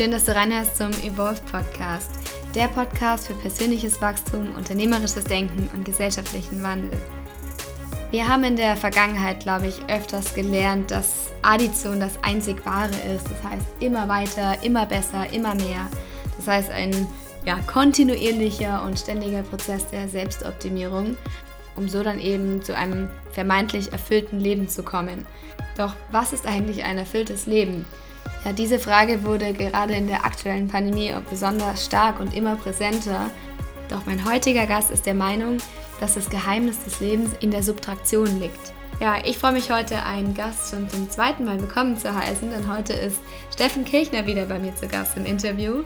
schön, dass du reinhörst zum Evolve Podcast, der Podcast für persönliches Wachstum, unternehmerisches Denken und gesellschaftlichen Wandel. Wir haben in der Vergangenheit, glaube ich, öfters gelernt, dass Addition das einzig Wahre ist. Das heißt, immer weiter, immer besser, immer mehr. Das heißt, ein ja, kontinuierlicher und ständiger Prozess der Selbstoptimierung, um so dann eben zu einem vermeintlich erfüllten Leben zu kommen. Doch was ist eigentlich ein erfülltes Leben? Ja, diese Frage wurde gerade in der aktuellen Pandemie besonders stark und immer präsenter. Doch mein heutiger Gast ist der Meinung, dass das Geheimnis des Lebens in der Subtraktion liegt. Ja, ich freue mich heute, einen Gast schon zum zweiten Mal willkommen zu heißen, denn heute ist Steffen Kirchner wieder bei mir zu Gast im Interview.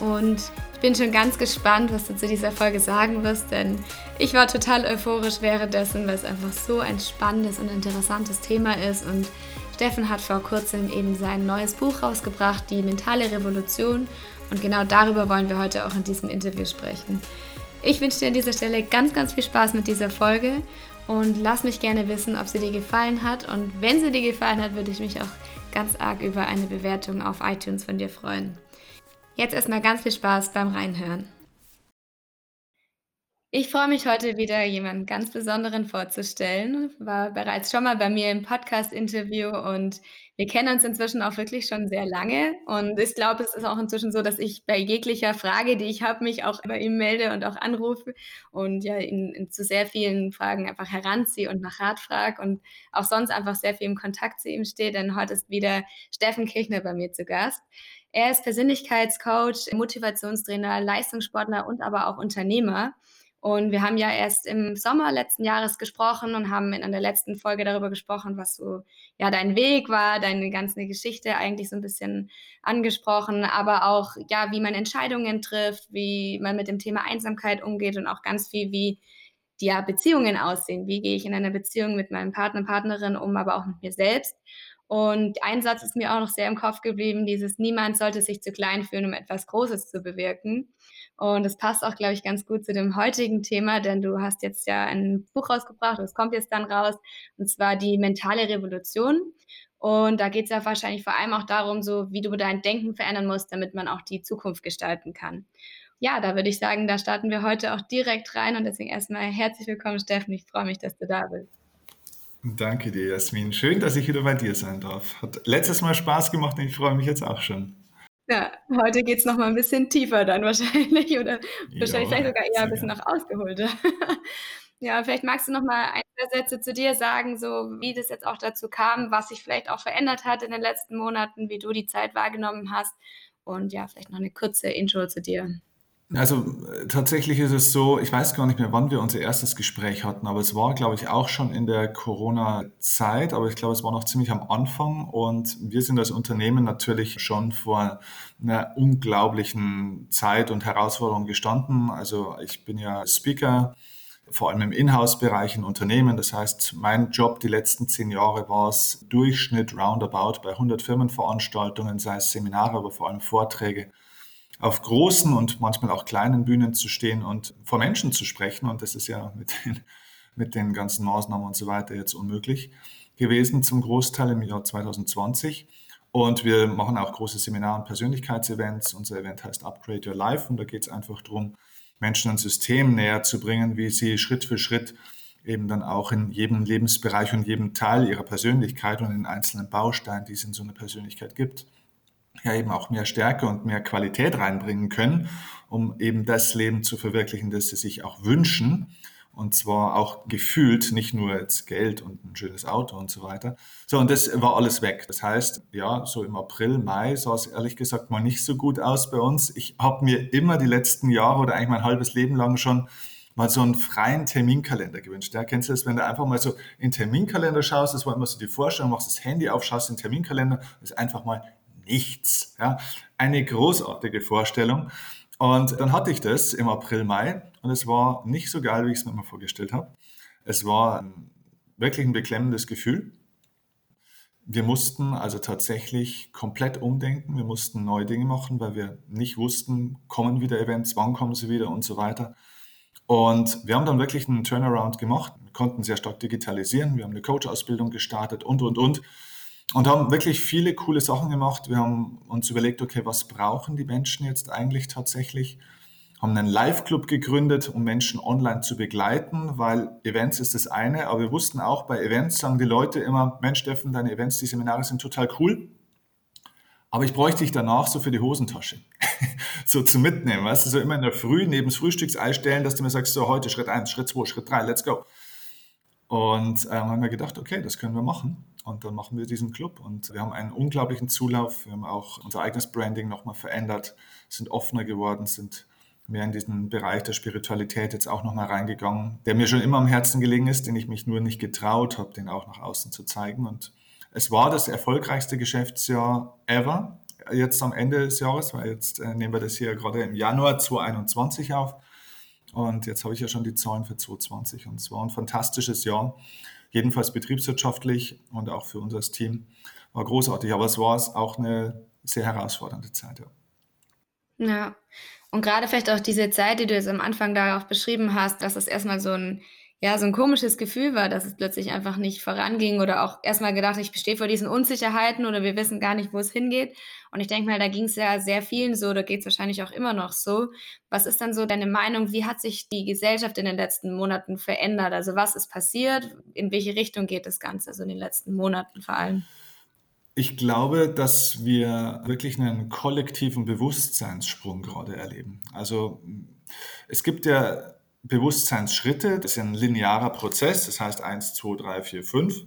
Und ich bin schon ganz gespannt, was du zu dieser Folge sagen wirst, denn ich war total euphorisch währenddessen, weil es einfach so ein spannendes und interessantes Thema ist und Steffen hat vor kurzem eben sein neues Buch rausgebracht, Die mentale Revolution. Und genau darüber wollen wir heute auch in diesem Interview sprechen. Ich wünsche dir an dieser Stelle ganz, ganz viel Spaß mit dieser Folge und lass mich gerne wissen, ob sie dir gefallen hat. Und wenn sie dir gefallen hat, würde ich mich auch ganz arg über eine Bewertung auf iTunes von dir freuen. Jetzt erstmal ganz viel Spaß beim Reinhören. Ich freue mich heute wieder, jemanden ganz Besonderen vorzustellen. War bereits schon mal bei mir im Podcast-Interview und wir kennen uns inzwischen auch wirklich schon sehr lange. Und ich glaube, es ist auch inzwischen so, dass ich bei jeglicher Frage, die ich habe, mich auch bei ihm melde und auch anrufe und ja ihn, ihn zu sehr vielen Fragen einfach heranziehe und nach Rat frage und auch sonst einfach sehr viel im Kontakt zu ihm stehe. Denn heute ist wieder Steffen Kirchner bei mir zu Gast. Er ist Persönlichkeitscoach, Motivationstrainer, Leistungssportler und aber auch Unternehmer. Und wir haben ja erst im Sommer letzten Jahres gesprochen und haben in der letzten Folge darüber gesprochen, was so ja dein Weg war, deine ganze Geschichte eigentlich so ein bisschen angesprochen, aber auch ja, wie man Entscheidungen trifft, wie man mit dem Thema Einsamkeit umgeht und auch ganz viel, wie die ja, Beziehungen aussehen. Wie gehe ich in einer Beziehung mit meinem Partner, Partnerin um, aber auch mit mir selbst. Und ein Satz ist mir auch noch sehr im Kopf geblieben, dieses Niemand sollte sich zu klein fühlen, um etwas Großes zu bewirken. Und das passt auch, glaube ich, ganz gut zu dem heutigen Thema, denn du hast jetzt ja ein Buch rausgebracht, das kommt jetzt dann raus, und zwar die mentale Revolution. Und da geht es ja wahrscheinlich vor allem auch darum, so wie du dein Denken verändern musst, damit man auch die Zukunft gestalten kann. Ja, da würde ich sagen, da starten wir heute auch direkt rein und deswegen erstmal herzlich willkommen, Steffen. Ich freue mich, dass du da bist. Danke dir, Jasmin. Schön, dass ich wieder bei dir sein darf. Hat letztes Mal Spaß gemacht und ich freue mich jetzt auch schon. Ja, heute geht es noch mal ein bisschen tiefer dann wahrscheinlich oder wahrscheinlich vielleicht sogar eher ein bisschen noch ausgeholter. Ja, vielleicht magst du noch mal ein, zwei Sätze zu dir sagen, so wie das jetzt auch dazu kam, was sich vielleicht auch verändert hat in den letzten Monaten, wie du die Zeit wahrgenommen hast und ja, vielleicht noch eine kurze Intro zu dir. Also äh, tatsächlich ist es so, ich weiß gar nicht mehr, wann wir unser erstes Gespräch hatten, aber es war, glaube ich, auch schon in der Corona-Zeit, aber ich glaube, es war noch ziemlich am Anfang und wir sind als Unternehmen natürlich schon vor einer unglaublichen Zeit und Herausforderung gestanden. Also ich bin ja Speaker, vor allem im Inhouse-Bereich in Unternehmen. Das heißt, mein Job die letzten zehn Jahre war es Durchschnitt roundabout bei 100 Firmenveranstaltungen, sei es Seminare, aber vor allem Vorträge auf großen und manchmal auch kleinen Bühnen zu stehen und vor Menschen zu sprechen. Und das ist ja mit den, mit den ganzen Maßnahmen und so weiter jetzt unmöglich gewesen, zum Großteil im Jahr 2020. Und wir machen auch große Seminar- und Persönlichkeitsevents. Unser Event heißt Upgrade Your Life und da geht es einfach darum, Menschen ein System näher zu bringen, wie sie Schritt für Schritt eben dann auch in jedem Lebensbereich und jedem Teil ihrer Persönlichkeit und in einzelnen Bausteinen, die es in so einer Persönlichkeit gibt, ja eben auch mehr Stärke und mehr Qualität reinbringen können, um eben das Leben zu verwirklichen, das sie sich auch wünschen. Und zwar auch gefühlt, nicht nur jetzt Geld und ein schönes Auto und so weiter. So, und das war alles weg. Das heißt, ja, so im April, Mai sah es ehrlich gesagt mal nicht so gut aus bei uns. Ich habe mir immer die letzten Jahre oder eigentlich mein halbes Leben lang schon mal so einen freien Terminkalender gewünscht. Ja, kennst du das, wenn du einfach mal so in den Terminkalender schaust, das war immer so die Vorstellung, machst das Handy auf, schaust in den Terminkalender, ist einfach mal nichts. Ja? Eine großartige Vorstellung. Und dann hatte ich das im April, Mai und es war nicht so geil, wie ich es mir immer vorgestellt habe. Es war wirklich ein beklemmendes Gefühl. Wir mussten also tatsächlich komplett umdenken. Wir mussten neue Dinge machen, weil wir nicht wussten, kommen wieder Events, wann kommen sie wieder und so weiter. Und wir haben dann wirklich einen Turnaround gemacht, wir konnten sehr stark digitalisieren, wir haben eine Coach-Ausbildung gestartet und, und, und. Und haben wirklich viele coole Sachen gemacht. Wir haben uns überlegt, okay, was brauchen die Menschen jetzt eigentlich tatsächlich? Haben einen Live-Club gegründet, um Menschen online zu begleiten, weil Events ist das eine, aber wir wussten auch, bei Events sagen die Leute immer, Mensch, Steffen, deine Events, die Seminare sind total cool, aber ich bräuchte dich danach so für die Hosentasche. so zum Mitnehmen, weißt du, so immer in der Früh neben das Frühstücksei stellen, dass du mir sagst, so heute Schritt 1, Schritt 2, Schritt 3, let's go. Und ähm, haben wir gedacht, okay, das können wir machen. Und dann machen wir diesen Club. Und wir haben einen unglaublichen Zulauf. Wir haben auch unser eigenes Branding nochmal verändert, sind offener geworden, sind mehr in diesen Bereich der Spiritualität jetzt auch nochmal reingegangen, der mir schon immer am Herzen gelegen ist, den ich mich nur nicht getraut habe, den auch nach außen zu zeigen. Und es war das erfolgreichste Geschäftsjahr ever, jetzt am Ende des Jahres, weil jetzt äh, nehmen wir das hier gerade im Januar 2021 auf. Und jetzt habe ich ja schon die Zahlen für 2020 und es war ein fantastisches Jahr, jedenfalls betriebswirtschaftlich und auch für unser Team war großartig, aber es war auch eine sehr herausfordernde Zeit. Ja. ja. Und gerade vielleicht auch diese Zeit, die du jetzt am Anfang da auch beschrieben hast, dass es erstmal so ein, ja, so ein komisches Gefühl war, dass es plötzlich einfach nicht voranging oder auch erstmal gedacht, ich bestehe vor diesen Unsicherheiten oder wir wissen gar nicht, wo es hingeht. Und ich denke mal, da ging es ja sehr vielen so, da geht es wahrscheinlich auch immer noch so. Was ist dann so deine Meinung? Wie hat sich die Gesellschaft in den letzten Monaten verändert? Also was ist passiert? In welche Richtung geht das Ganze, also in den letzten Monaten vor allem? Ich glaube, dass wir wirklich einen kollektiven Bewusstseinssprung gerade erleben. Also es gibt ja Bewusstseinsschritte, das ist ein linearer Prozess, das heißt 1, 2, 3, 4, 5.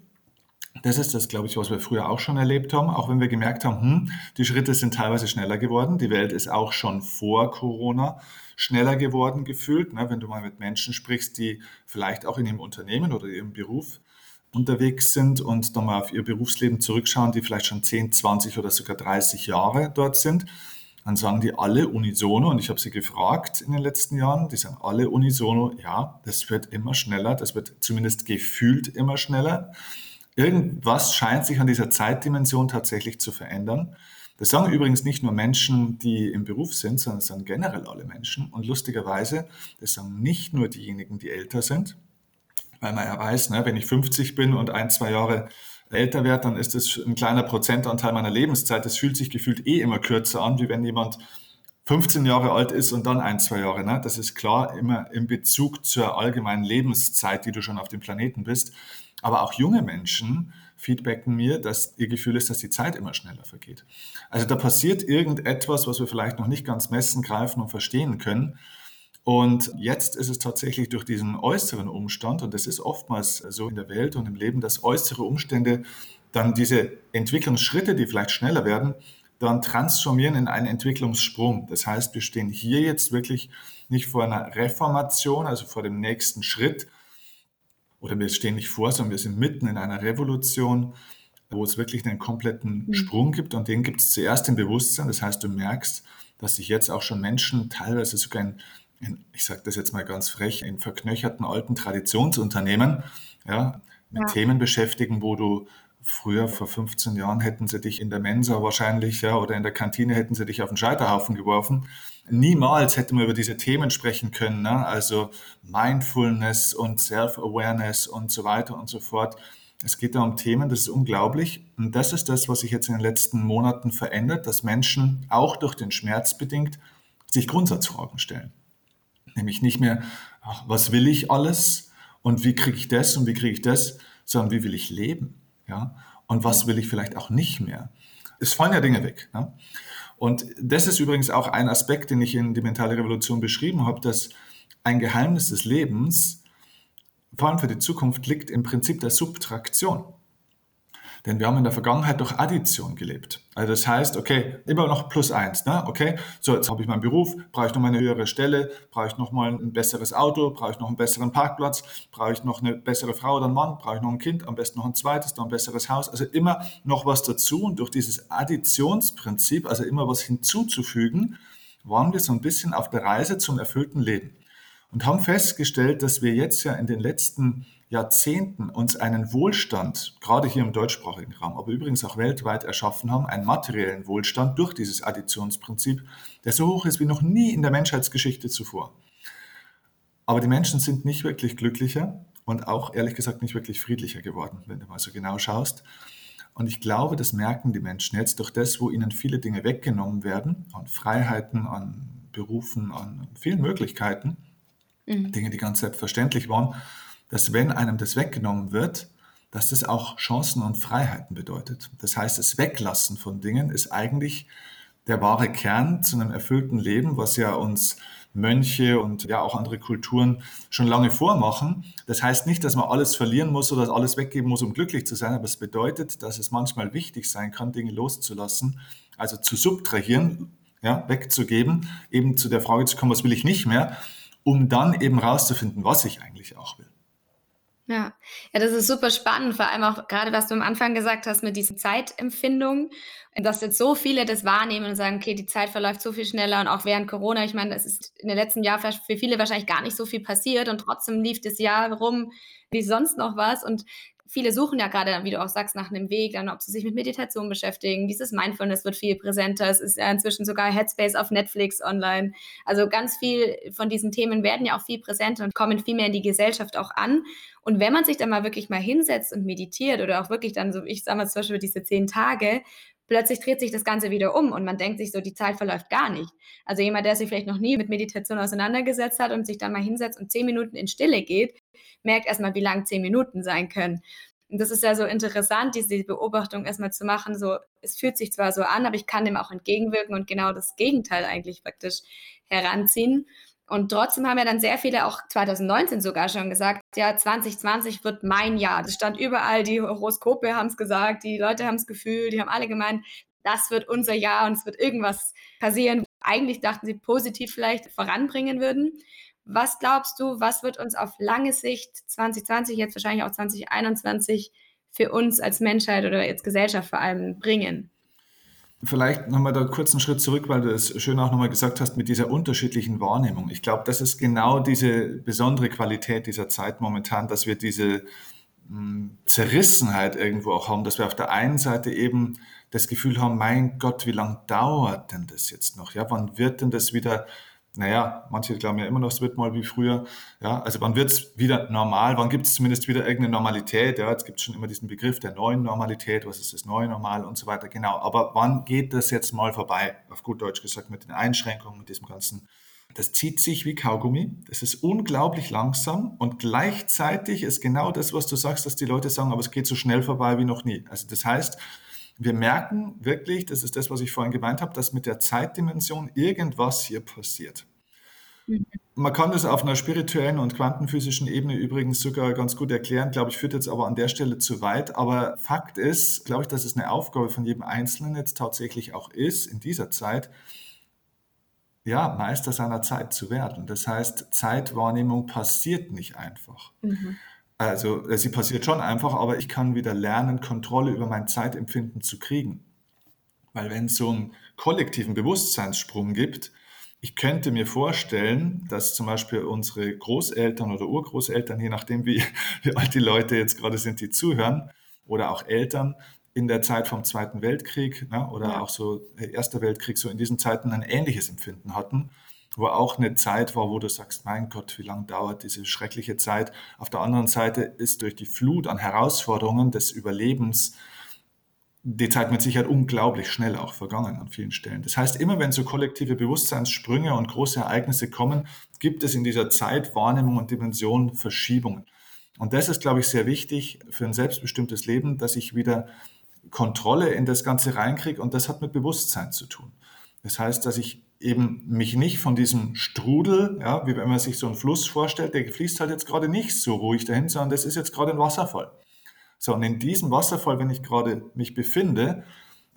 Das ist das, glaube ich, was wir früher auch schon erlebt haben, auch wenn wir gemerkt haben, hm, die Schritte sind teilweise schneller geworden. Die Welt ist auch schon vor Corona schneller geworden gefühlt. Ne? Wenn du mal mit Menschen sprichst, die vielleicht auch in ihrem Unternehmen oder ihrem Beruf unterwegs sind und dann mal auf ihr Berufsleben zurückschauen, die vielleicht schon 10, 20 oder sogar 30 Jahre dort sind, dann sagen die alle unisono, und ich habe sie gefragt in den letzten Jahren, die sagen alle unisono, ja, das wird immer schneller, das wird zumindest gefühlt immer schneller. Irgendwas scheint sich an dieser Zeitdimension tatsächlich zu verändern. Das sagen übrigens nicht nur Menschen, die im Beruf sind, sondern das sagen generell alle Menschen. Und lustigerweise, das sagen nicht nur diejenigen, die älter sind, weil man ja weiß, ne, wenn ich 50 bin und ein, zwei Jahre älter werde, dann ist das ein kleiner Prozentanteil meiner Lebenszeit. Das fühlt sich gefühlt eh immer kürzer an, wie wenn jemand 15 Jahre alt ist und dann ein, zwei Jahre. Ne? Das ist klar immer im Bezug zur allgemeinen Lebenszeit, die du schon auf dem Planeten bist. Aber auch junge Menschen feedbacken mir, dass ihr Gefühl ist, dass die Zeit immer schneller vergeht. Also da passiert irgendetwas, was wir vielleicht noch nicht ganz messen, greifen und verstehen können. Und jetzt ist es tatsächlich durch diesen äußeren Umstand, und das ist oftmals so in der Welt und im Leben, dass äußere Umstände dann diese Entwicklungsschritte, die vielleicht schneller werden, dann transformieren in einen Entwicklungssprung. Das heißt, wir stehen hier jetzt wirklich nicht vor einer Reformation, also vor dem nächsten Schritt, oder wir stehen nicht vor, sondern wir sind mitten in einer Revolution, wo es wirklich einen kompletten mhm. Sprung gibt und den gibt es zuerst im Bewusstsein. Das heißt, du merkst, dass sich jetzt auch schon Menschen teilweise sogar in in, ich sage das jetzt mal ganz frech, in verknöcherten alten Traditionsunternehmen ja, mit ja. Themen beschäftigen, wo du früher vor 15 Jahren hätten sie dich in der Mensa wahrscheinlich ja, oder in der Kantine hätten sie dich auf den Scheiterhaufen geworfen. Niemals hätten wir über diese Themen sprechen können, ne? also Mindfulness und Self-Awareness und so weiter und so fort. Es geht da um Themen, das ist unglaublich. Und das ist das, was sich jetzt in den letzten Monaten verändert, dass Menschen auch durch den Schmerz bedingt sich Grundsatzfragen stellen. Nämlich nicht mehr, ach, was will ich alles und wie kriege ich das und wie kriege ich das, sondern wie will ich leben. Ja? Und was will ich vielleicht auch nicht mehr. Es fallen ja Dinge weg. Ja? Und das ist übrigens auch ein Aspekt, den ich in die mentale Revolution beschrieben habe, dass ein Geheimnis des Lebens, vor allem für die Zukunft, liegt im Prinzip der Subtraktion. Denn wir haben in der Vergangenheit durch Addition gelebt. Also das heißt, okay, immer noch plus eins. Ne? Okay, so jetzt habe ich meinen Beruf, brauche ich noch mal eine höhere Stelle, brauche ich noch mal ein besseres Auto, brauche ich noch einen besseren Parkplatz, brauche ich noch eine bessere Frau oder einen Mann, brauche ich noch ein Kind, am besten noch ein zweites, dann ein besseres Haus. Also immer noch was dazu und durch dieses Additionsprinzip, also immer was hinzuzufügen, waren wir so ein bisschen auf der Reise zum erfüllten Leben und haben festgestellt, dass wir jetzt ja in den letzten Jahrzehnten uns einen Wohlstand, gerade hier im deutschsprachigen Raum, aber übrigens auch weltweit erschaffen haben, einen materiellen Wohlstand durch dieses Additionsprinzip, der so hoch ist wie noch nie in der Menschheitsgeschichte zuvor. Aber die Menschen sind nicht wirklich glücklicher und auch ehrlich gesagt nicht wirklich friedlicher geworden, wenn du mal so genau schaust. Und ich glaube, das merken die Menschen jetzt durch das, wo ihnen viele Dinge weggenommen werden, an Freiheiten, an Berufen, an vielen Möglichkeiten, mhm. Dinge, die ganz selbstverständlich waren, dass wenn einem das weggenommen wird, dass das auch Chancen und Freiheiten bedeutet. Das heißt, das Weglassen von Dingen ist eigentlich der wahre Kern zu einem erfüllten Leben, was ja uns Mönche und ja auch andere Kulturen schon lange vormachen. Das heißt nicht, dass man alles verlieren muss oder alles weggeben muss, um glücklich zu sein, aber es bedeutet, dass es manchmal wichtig sein kann, Dinge loszulassen, also zu subtrahieren, ja, wegzugeben, eben zu der Frage zu kommen, was will ich nicht mehr, um dann eben rauszufinden, was ich eigentlich auch will. Ja. Ja, das ist super spannend, vor allem auch gerade, was du am Anfang gesagt hast mit diesen Zeitempfindungen, dass jetzt so viele das wahrnehmen und sagen: „Okay, die Zeit verläuft so viel schneller“ und auch während Corona, ich meine, es ist in den letzten Jahr für viele wahrscheinlich gar nicht so viel passiert und trotzdem lief das Jahr rum wie sonst noch was und viele suchen ja gerade, wie du auch sagst, nach einem Weg, dann ob sie sich mit Meditation beschäftigen. Dieses Mindfulness wird viel präsenter. Es ist ja inzwischen sogar Headspace auf Netflix online. Also ganz viel von diesen Themen werden ja auch viel präsenter und kommen viel mehr in die Gesellschaft auch an. Und wenn man sich dann mal wirklich mal hinsetzt und meditiert oder auch wirklich dann so, ich sage mal zum Beispiel diese zehn Tage, plötzlich dreht sich das Ganze wieder um und man denkt sich so, die Zeit verläuft gar nicht. Also jemand, der sich vielleicht noch nie mit Meditation auseinandergesetzt hat und sich dann mal hinsetzt und zehn Minuten in Stille geht, merkt erstmal, wie lang zehn Minuten sein können. Und das ist ja so interessant, diese Beobachtung erstmal zu machen, so, es fühlt sich zwar so an, aber ich kann dem auch entgegenwirken und genau das Gegenteil eigentlich praktisch heranziehen. Und trotzdem haben ja dann sehr viele auch 2019 sogar schon gesagt, ja, 2020 wird mein Jahr. Das stand überall, die Horoskope haben es gesagt, die Leute haben es gefühlt, die haben alle gemeint, das wird unser Jahr und es wird irgendwas passieren. Eigentlich dachten sie positiv vielleicht voranbringen würden. Was glaubst du, was wird uns auf lange Sicht 2020, jetzt wahrscheinlich auch 2021 für uns als Menschheit oder als Gesellschaft vor allem bringen? Vielleicht nochmal da kurz einen Schritt zurück, weil du es schön auch nochmal gesagt hast mit dieser unterschiedlichen Wahrnehmung. Ich glaube, das ist genau diese besondere Qualität dieser Zeit momentan, dass wir diese mh, hm, Zerrissenheit irgendwo auch haben, dass wir auf der einen Seite eben das Gefühl haben, mein Gott, wie lange dauert denn das jetzt noch? Ja, wann wird denn das wieder naja, manche glauben ja immer noch, es wird mal wie früher. Ja, also wann wird es wieder normal? Wann gibt es zumindest wieder irgendeine Normalität? Ja, jetzt gibt es schon immer diesen Begriff der neuen Normalität. Was ist das neue Normal und so weiter? Genau. Aber wann geht das jetzt mal vorbei? Auf gut Deutsch gesagt, mit den Einschränkungen, mit diesem ganzen. Das zieht sich wie Kaugummi. Das ist unglaublich langsam und gleichzeitig ist genau das, was du sagst, dass die Leute sagen, aber es geht so schnell vorbei wie noch nie. Also das heißt, wir merken wirklich, das ist das, was ich vorhin gemeint habe, dass mit der Zeitdimension irgendwas hier passiert. Mhm. Man kann das auf einer spirituellen und quantenphysischen Ebene übrigens sogar ganz gut erklären, glaube ich, führt jetzt aber an der Stelle zu weit. Aber Fakt ist, glaube ich, dass es eine Aufgabe von jedem Einzelnen jetzt tatsächlich auch ist, in dieser Zeit, ja, Meister seiner Zeit zu werden. Das heißt, Zeitwahrnehmung passiert nicht einfach. Mhm. Also äh, sie passiert schon einfach, aber ich kann wieder lernen, Kontrolle über mein Zeitempfinden zu kriegen. Weil wenn es so einen kollektiven Bewusstseinssprung gibt, ich könnte mir vorstellen, dass zum Beispiel unsere Großeltern oder Urgroßeltern, je nachdem wie, wie alt die Leute jetzt gerade sind, die zuhören, oder auch Eltern in der Zeit vom Zweiten Weltkrieg ne, oder ja. auch so äh, Erster Weltkrieg, so in diesen Zeiten ein ähnliches Empfinden hatten wo auch eine Zeit war, wo du sagst, mein Gott, wie lange dauert diese schreckliche Zeit. Auf der anderen Seite ist durch die Flut an Herausforderungen des Überlebens die Zeit mit Sicherheit unglaublich schnell auch vergangen an vielen Stellen. Das heißt, immer wenn so kollektive Bewusstseinssprünge und große Ereignisse kommen, gibt es in dieser Zeit Wahrnehmung und Dimension Verschiebungen. Und das ist, glaube ich, sehr wichtig für ein selbstbestimmtes Leben, dass ich wieder Kontrolle in das Ganze reinkriege und das hat mit Bewusstsein zu tun. Das heißt, dass ich eben mich nicht von diesem Strudel, ja, wie wenn man sich so einen Fluss vorstellt, der fließt halt jetzt gerade nicht so ruhig dahin, sondern das ist jetzt gerade ein Wasserfall. So, und in diesem Wasserfall, wenn ich gerade mich befinde,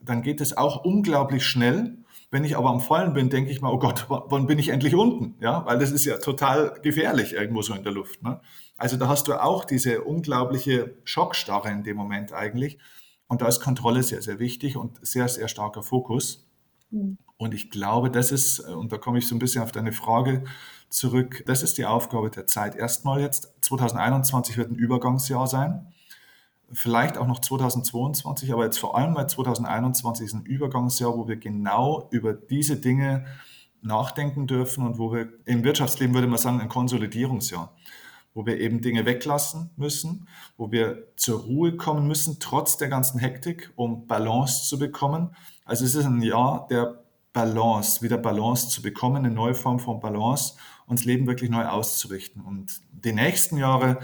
dann geht es auch unglaublich schnell. Wenn ich aber am Fallen bin, denke ich mal, oh Gott, wann bin ich endlich unten? Ja, weil das ist ja total gefährlich irgendwo so in der Luft. Ne? Also da hast du auch diese unglaubliche Schockstarre in dem Moment eigentlich. Und da ist Kontrolle sehr, sehr wichtig und sehr, sehr starker Fokus. Mhm. Und ich glaube, das ist, und da komme ich so ein bisschen auf deine Frage zurück, das ist die Aufgabe der Zeit. Erstmal jetzt, 2021 wird ein Übergangsjahr sein, vielleicht auch noch 2022, aber jetzt vor allem bei 2021 ist ein Übergangsjahr, wo wir genau über diese Dinge nachdenken dürfen und wo wir im Wirtschaftsleben würde man sagen, ein Konsolidierungsjahr. wo wir eben Dinge weglassen müssen, wo wir zur Ruhe kommen müssen, trotz der ganzen Hektik, um Balance zu bekommen. Also es ist ein Jahr der Balance, wieder Balance zu bekommen, eine neue Form von Balance, uns Leben wirklich neu auszurichten. Und die nächsten Jahre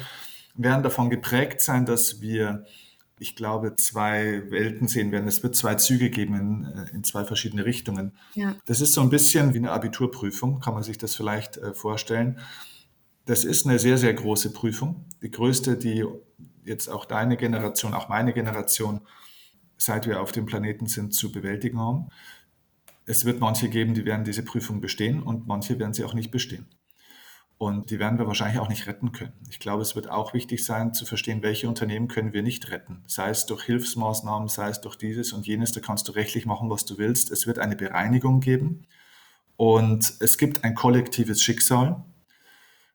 werden davon geprägt sein, dass wir, ich glaube, zwei Welten sehen werden. Es wird zwei Züge geben in, äh, in zwei verschiedene Richtungen. Ja. Das ist so ein bisschen wie eine Abiturprüfung, kann man sich das vielleicht äh, vorstellen. Das ist eine sehr, sehr große Prüfung. Die größte, die jetzt auch deine Generation, auch meine Generation, seit wir auf dem Planeten sind, zu bewältigen haben. Es wird manche geben, die werden diese Prüfung bestehen und manche werden sie auch nicht bestehen. Und die werden wir wahrscheinlich auch nicht retten können. Ich glaube, es wird auch wichtig sein zu verstehen, welche Unternehmen können wir nicht retten. Sei es durch Hilfsmaßnahmen, sei es durch dieses und jenes, da kannst du rechtlich machen, was du willst. Es wird eine Bereinigung geben und es gibt ein kollektives Schicksal.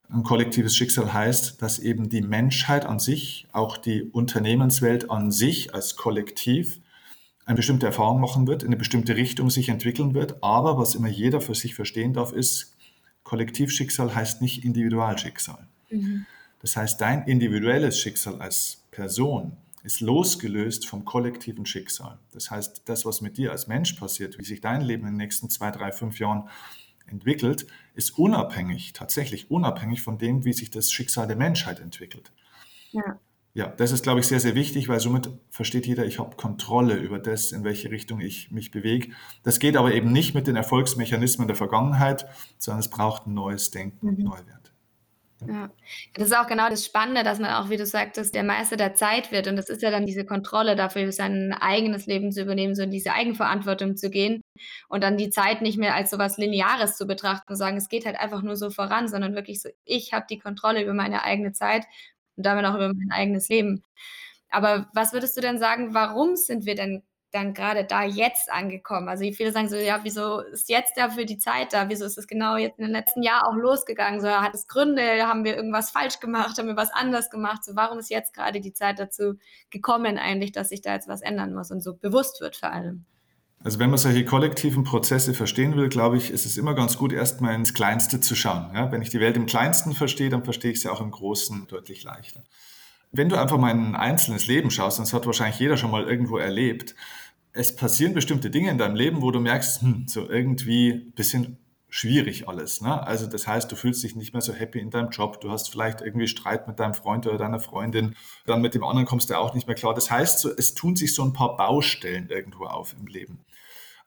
Ein kollektives Schicksal heißt, dass eben die Menschheit an sich, auch die Unternehmenswelt an sich als Kollektiv eine bestimmte Erfahrung machen wird, in eine bestimmte Richtung sich entwickeln wird. Aber was immer jeder für sich verstehen darf, ist, Kollektivschicksal heißt nicht Individualschicksal. Mhm. Das heißt, dein individuelles Schicksal als Person ist losgelöst vom kollektiven Schicksal. Das heißt, das, was mit dir als Mensch passiert, wie sich dein Leben in den nächsten zwei, drei, fünf Jahren entwickelt, ist unabhängig, tatsächlich unabhängig von dem, wie sich das Schicksal der Menschheit entwickelt. Ja. Ja, das ist, glaube ich, sehr, sehr wichtig, weil somit versteht jeder, ich habe Kontrolle über das, in welche Richtung ich mich bewege. Das geht aber eben nicht mit den Erfolgsmechanismen der Vergangenheit, sondern es braucht ein neues Denken mhm. und Neuwert. Ja, das ist auch genau das Spannende, dass man auch, wie du sagtest, der Meister der Zeit wird. Und das ist ja dann diese Kontrolle dafür, sein eigenes Leben zu übernehmen, so in diese Eigenverantwortung zu gehen und dann die Zeit nicht mehr als so was Lineares zu betrachten und sagen, es geht halt einfach nur so voran, sondern wirklich so, ich habe die Kontrolle über meine eigene Zeit und damit auch über mein eigenes Leben. Aber was würdest du denn sagen, warum sind wir denn dann gerade da jetzt angekommen? Also viele sagen so, ja, wieso ist jetzt dafür die Zeit da? Wieso ist es genau jetzt in den letzten Jahr auch losgegangen? So, hat es Gründe? Haben wir irgendwas falsch gemacht? Haben wir was anders gemacht? So, warum ist jetzt gerade die Zeit dazu gekommen eigentlich, dass sich da jetzt was ändern muss und so bewusst wird vor allem? Also wenn man solche kollektiven Prozesse verstehen will, glaube ich, ist es immer ganz gut, erstmal ins Kleinste zu schauen. Ja, wenn ich die Welt im Kleinsten verstehe, dann verstehe ich sie auch im Großen deutlich leichter. Wenn du einfach mal in ein einzelnes Leben schaust, das hat wahrscheinlich jeder schon mal irgendwo erlebt, es passieren bestimmte Dinge in deinem Leben, wo du merkst, hm, so irgendwie ein bisschen schwierig alles. Ne? Also das heißt, du fühlst dich nicht mehr so happy in deinem Job, du hast vielleicht irgendwie Streit mit deinem Freund oder deiner Freundin, dann mit dem anderen kommst du auch nicht mehr klar. Das heißt, so, es tun sich so ein paar Baustellen irgendwo auf im Leben.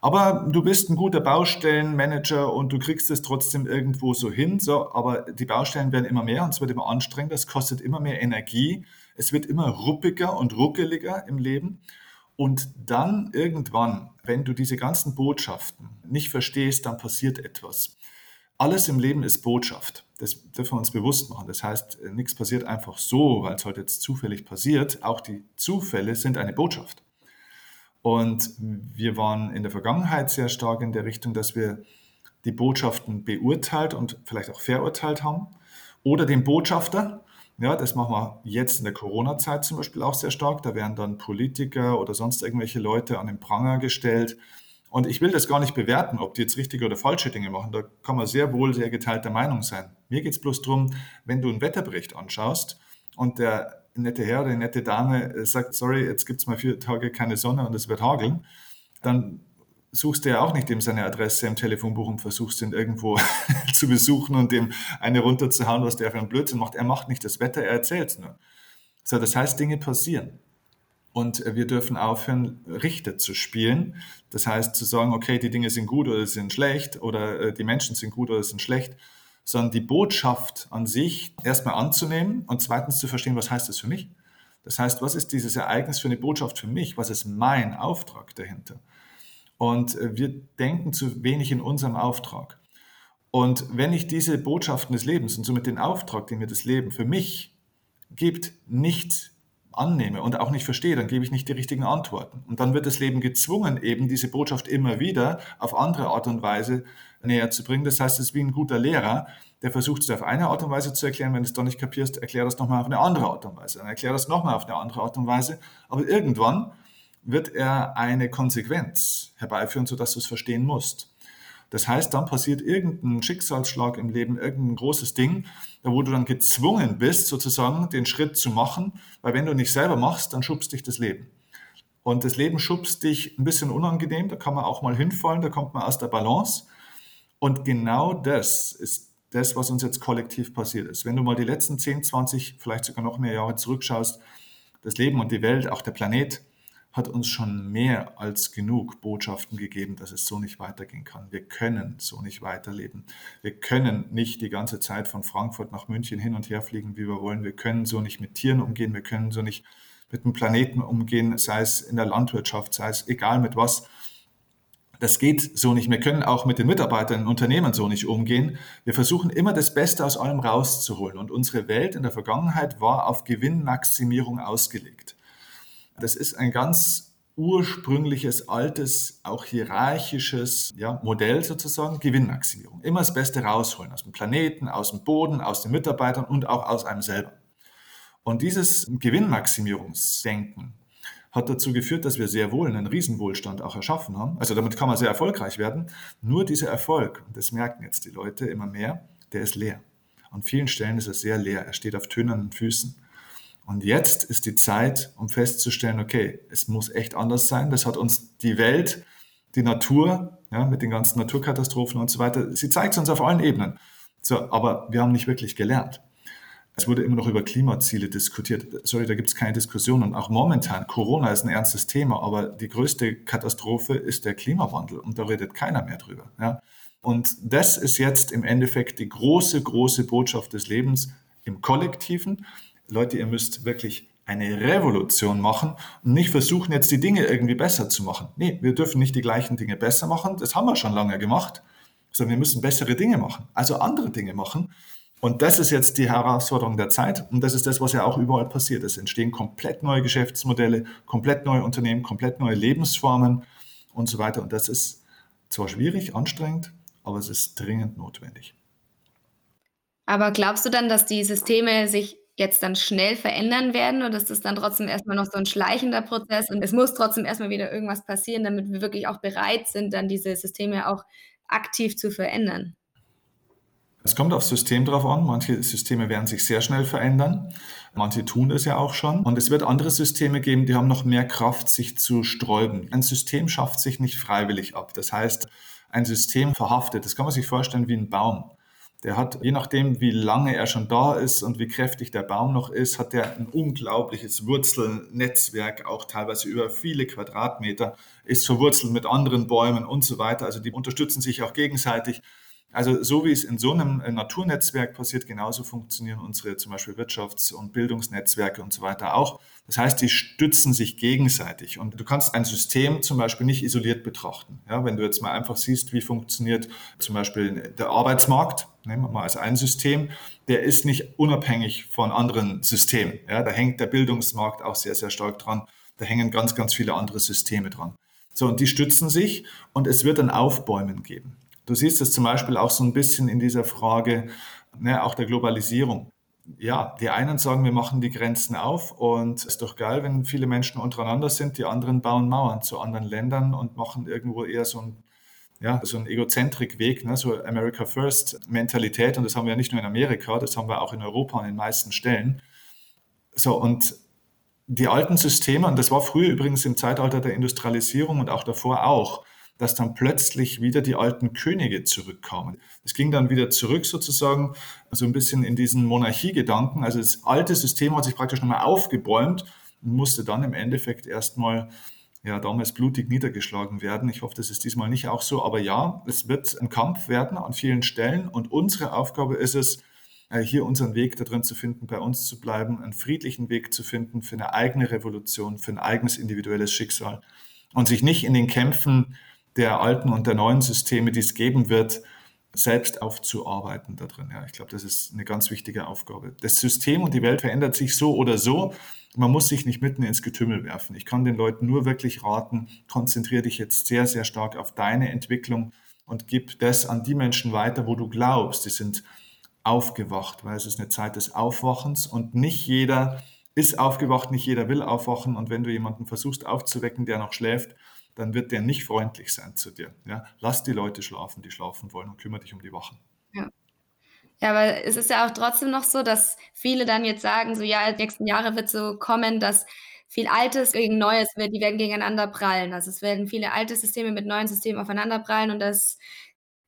Aber du bist ein guter Baustellenmanager und du kriegst es trotzdem irgendwo so hin. So, aber die Baustellen werden immer mehr und es wird immer anstrengender, es kostet immer mehr Energie, es wird immer ruppiger und ruckeliger im Leben. Und dann irgendwann, wenn du diese ganzen Botschaften nicht verstehst, dann passiert etwas. Alles im Leben ist Botschaft. Das dürfen wir uns bewusst machen. Das heißt, nichts passiert einfach so, weil es heute jetzt zufällig passiert. Auch die Zufälle sind eine Botschaft. Und wir waren in der Vergangenheit sehr stark in der Richtung, dass wir die Botschaften beurteilt und vielleicht auch verurteilt haben. Oder den Botschafter. Ja, das machen wir jetzt in der Corona-Zeit zum Beispiel auch sehr stark. Da werden dann Politiker oder sonst irgendwelche Leute an den Pranger gestellt. Und ich will das gar nicht bewerten, ob die jetzt richtige oder falsche Dinge machen. Da kann man sehr wohl sehr geteilter Meinung sein. Mir geht es bloß darum, wenn du einen Wetterbericht anschaust und der nette Herr oder nette Dame äh, sagt, sorry, jetzt gibt es mal vier Tage keine Sonne und es wird hageln, dann suchst du ja auch nicht ihm seine Adresse im Telefonbuch und versuchst ihn irgendwo zu besuchen und ihm eine runterzuhauen, was der für einen Blödsinn macht. Er macht nicht das Wetter, er erzählt es nur. So, das heißt, Dinge passieren. Und wir dürfen aufhören, Richter zu spielen. Das heißt, zu sagen, okay, die Dinge sind gut oder sind schlecht oder äh, die Menschen sind gut oder sind schlecht, sondern die Botschaft an sich erstmal anzunehmen und zweitens zu verstehen, was heißt das für mich? Das heißt, was ist dieses Ereignis für eine Botschaft für mich? Was ist mein Auftrag dahinter? Und äh, wir denken zu wenig in unserem Auftrag. Und wenn ich diese Botschaften des Lebens und somit den Auftrag, den mir das Leben für mich gibt, nicht annehme und auch nicht verstehe, dann gebe ich nicht die richtigen Antworten. Und dann wird das Leben gezwungen, eben diese Botschaft immer wieder auf andere Art und Weise näher zu bringen. Das heißt, es ist wie ein guter Lehrer, der versucht es auf eine Art und Weise zu erklären. Wenn du es doch nicht kapierst, erklär das nochmal auf eine andere Art und Weise. Dann erklär das nochmal auf eine andere Art und Weise. Aber irgendwann wird er eine Konsequenz herbeiführen, sodass du es verstehen musst. Das heißt, dann passiert irgendein Schicksalsschlag im Leben, irgendein großes Ding, wo du dann gezwungen bist, sozusagen den Schritt zu machen, weil wenn du nicht selber machst, dann schubst dich das Leben. Und das Leben schubst dich ein bisschen unangenehm, da kann man auch mal hinfallen, da kommt man aus der Balance. Und genau das ist das, was uns jetzt kollektiv passiert ist. Wenn du mal die letzten 10, 20, vielleicht sogar noch mehr Jahre zurückschaust, das Leben und die Welt, auch der Planet, hat uns schon mehr als genug Botschaften gegeben, dass es so nicht weitergehen kann. Wir können so nicht weiterleben. Wir können nicht die ganze Zeit von Frankfurt nach München hin und her fliegen, wie wir wollen. Wir können so nicht mit Tieren umgehen. Wir können so nicht mit dem Planeten umgehen, sei es in der Landwirtschaft, sei es egal mit was. Das geht so nicht. Wir können auch mit den Mitarbeitern in Unternehmen so nicht umgehen. Wir versuchen immer das Beste aus allem rauszuholen. Und unsere Welt in der Vergangenheit war auf Gewinnmaximierung ausgelegt. Das ist ein ganz ursprüngliches, altes, auch hierarchisches ja, Modell sozusagen, Gewinnmaximierung. Immer das Beste rausholen aus dem Planeten, aus dem Boden, aus den Mitarbeitern und auch aus einem selber. Und dieses Gewinnmaximierungsdenken hat dazu geführt, dass wir sehr wohl einen Riesenwohlstand auch erschaffen haben. Also damit kann man sehr erfolgreich werden. Nur dieser Erfolg, und das merken jetzt die Leute immer mehr, der ist leer. An vielen Stellen ist er sehr leer. Er steht auf tönernen Füßen. Und jetzt ist die Zeit, um festzustellen, okay, es muss echt anders sein. Das hat uns die Welt, die Natur, ja, mit den ganzen Naturkatastrophen und so weiter, sie zeigt es uns auf allen Ebenen. So, aber wir haben nicht wirklich gelernt. Es wurde immer noch über Klimaziele diskutiert. Sorry, da gibt es keine Diskussion. Und auch momentan, Corona ist ein ernstes Thema, aber die größte Katastrophe ist der Klimawandel und da redet keiner mehr drüber. Ja? Und das ist jetzt im Endeffekt die große, große Botschaft des Lebens im Kollektiven. Leute, ihr müsst wirklich eine Revolution machen und nicht versuchen, jetzt die Dinge irgendwie besser zu machen. Nee, wir dürfen nicht die gleichen Dinge besser machen. Das haben wir schon lange gemacht, sondern wir müssen bessere Dinge machen, also andere Dinge machen. Und das ist jetzt die Herausforderung der Zeit. Und das ist das, was ja auch überall passiert. Es entstehen komplett neue Geschäftsmodelle, komplett neue Unternehmen, komplett neue Lebensformen und so weiter. Und das ist zwar schwierig, anstrengend, aber es ist dringend notwendig. Aber glaubst du dann, dass die Systeme sich jetzt dann schnell verändern werden oder ist das dann trotzdem erstmal noch so ein schleichender Prozess und es muss trotzdem erstmal wieder irgendwas passieren, damit wir wirklich auch bereit sind, dann diese Systeme auch aktiv zu verändern? Es kommt aufs System drauf an. Manche Systeme werden sich sehr schnell verändern. Manche tun es ja auch schon. Und es wird andere Systeme geben, die haben noch mehr Kraft, sich zu sträuben. Ein System schafft sich nicht freiwillig ab. Das heißt, ein System verhaftet. Das kann man sich vorstellen wie ein Baum. Der hat, je nachdem, wie lange er schon da ist und wie kräftig der Baum noch ist, hat der ein unglaubliches Wurzelnetzwerk, auch teilweise über viele Quadratmeter, ist verwurzelt mit anderen Bäumen und so weiter. Also die unterstützen sich auch gegenseitig. Also so wie es in so einem äh, Naturnetzwerk passiert, genauso funktionieren unsere zum Beispiel Wirtschafts- und Bildungsnetzwerke und so weiter auch. Das heißt, die stützen sich gegenseitig und du kannst ein System zum Beispiel nicht isoliert betrachten. Ja, wenn du jetzt mal einfach siehst, wie funktioniert zum Beispiel der Arbeitsmarkt, nehmen wir mal als ein System, der ist nicht unabhängig von anderen Systemen. Ja, da hängt der Bildungsmarkt auch sehr, sehr stark dran. Da hängen ganz, ganz viele andere Systeme dran. So, und die stützen sich und es wird ein Aufbäumen geben. Du siehst es zum Beispiel auch so ein bisschen in dieser Frage ne, auch der Globalisierung. Ja, die einen sagen, wir machen die Grenzen auf und es ist doch geil, wenn viele Menschen untereinander sind. Die anderen bauen Mauern zu anderen Ländern und machen irgendwo eher so ein ja, so ein Egozentrik-Weg, ne, so America First-Mentalität. Und das haben wir ja nicht nur in Amerika, das haben wir auch in Europa an den meisten Stellen. So, und die alten Systeme, und das war früher übrigens im Zeitalter der Industrialisierung und auch davor auch, dass dann plötzlich wieder die alten Könige zurückkamen. Es ging dann wieder zurück sozusagen so ein bisschen in diesen Monarchiegedanken. Also das alte System hat sich praktisch nochmal aufgebäumt und musste dann im Endeffekt erstmal ja, damals blutig niedergeschlagen werden. Ich hoffe, das ist diesmal nicht auch so. Aber ja, es wird ein Kampf werden an vielen Stellen. Und unsere Aufgabe ist es, äh, hier unseren Weg da drin zu finden, bei uns zu bleiben, einen friedlichen Weg zu finden für eine eigene Revolution, für ein eigenes individuelles Schicksal und sich nicht in den Kämpfen der alten und der neuen Systeme, die es geben wird, selbst aufzuarbeiten da drin. Ja, ich glaube, das ist eine ganz wichtige Aufgabe. Das System und die Welt verändert sich so oder so. Man muss sich nicht mitten ins Getümmel werfen. Ich kann den Leuten nur wirklich raten, konzentriere dich jetzt sehr, sehr stark auf deine Entwicklung und gib das an die Menschen weiter, wo du glaubst, die sind aufgewacht, weil es ist eine Zeit des Aufwachens und nicht jeder ist aufgewacht, nicht jeder will aufwachen und wenn du jemanden versuchst aufzuwecken, der noch schläft, dann wird der nicht freundlich sein zu dir. Ja? Lass die Leute schlafen, die schlafen wollen und kümmere dich um die Wachen. Ja. Ja, aber es ist ja auch trotzdem noch so, dass viele dann jetzt sagen, so: „Ja, die nächsten Jahre wird so kommen, dass viel Altes gegen Neues wird die werden gegeneinander prallen.“ Also, es werden viele alte Systeme mit neuen Systemen aufeinanderprallen und das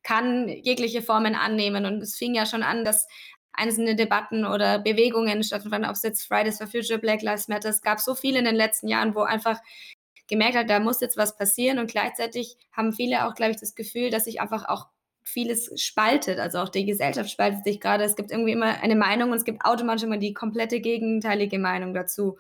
kann jegliche Formen annehmen. Und es fing ja schon an, dass einzelne Debatten oder Bewegungen stattfanden, ob's jetzt Fridays for Future, Black Lives Matter. Es gab so viel in den letzten Jahren, wo einfach gemerkt hat, da muss jetzt was passieren und gleichzeitig haben viele auch, glaube ich, das Gefühl, dass sich einfach auch vieles spaltet. Also, auch die Gesellschaft spaltet sich grade. Es gibt irgendwie immer eine Meinung und es gibt automatisch immer die komplette gegenteilige Meinung dazu.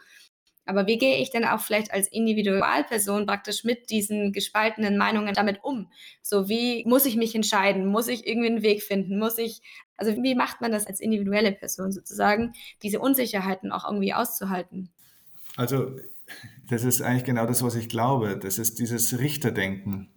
Aber wie gehe ich denn auch vielleicht als Individualperson praktisch mit diesen gespaltenen Meinungen damit um? So, wie muss ich mich entscheiden? Muss ich irgendwie 'n Weg finden? Muss ich also, wie macht man das als individuelle Person sozusagen, diese Unsicherheiten auch irgendwie auszuhalten? Also, das ist eigentlich genau das, was ich glaube. Das ist dieses Richterdenken.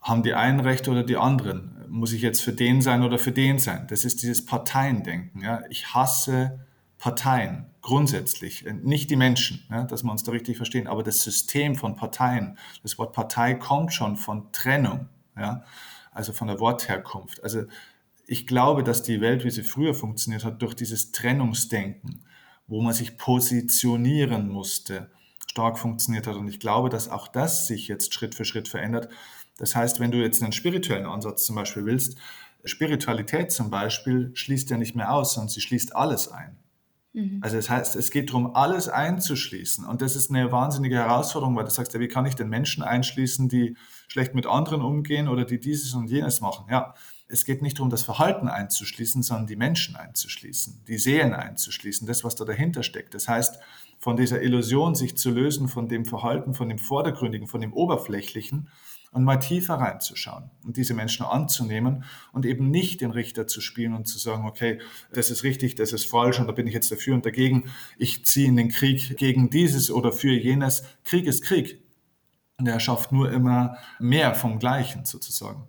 Haben die einen recht oder die anderen? Muss ich jetzt für den sein oder für den sein? Das ist dieses Parteiendenken, ja. Ich hasse Parteien grundsätzlich, nicht die Menschen, ja, dass wir uns da richtig verstehen, aber das System von Parteien. Das Wort Partei kommt schon von Trennung, ja, also von der Wortherkunft. Also, ich glaube, dass die Welt, wie sie früher funktioniert hat, durch dieses Trennungsdenken, wo man sich positionieren musste, stark funktioniert hat. Und ich glaube, dass auch das sich jetzt Schritt für Schritt verändert. Das heißt, wenn du jetzt einen spirituellen Ansatz zum Beispiel willst, Spiritualität zum Beispiel schließt ja nicht mehr aus, sondern sie schließt alles ein. Mhm. Also das heißt, es geht darum, alles einzuschließen. Und das ist eine wahnsinnige Herausforderung, weil du sagst, ja, wie kann ich denn Menschen einschließen, die schlecht mit anderen umgehen oder die dieses und jenes machen? Ja, es geht nicht darum, das Verhalten einzuschließen, sondern die Menschen einzuschließen, die Seelen einzuschließen, das, was da dahinter steckt. Das heißt, von dieser Illusion sich zu lösen, von dem Verhalten, von dem Vordergründigen, von dem Oberflächlichen und mal tiefer reinzuschauen und diese Menschen anzunehmen und eben nicht den Richter zu spielen und zu sagen, okay, das ist richtig, das ist falsch und da bin ich jetzt dafür und dagegen. Ich ziehe in den Krieg gegen dieses oder für jenes. Krieg ist Krieg. Und er schafft nur immer mehr vom Gleichen sozusagen.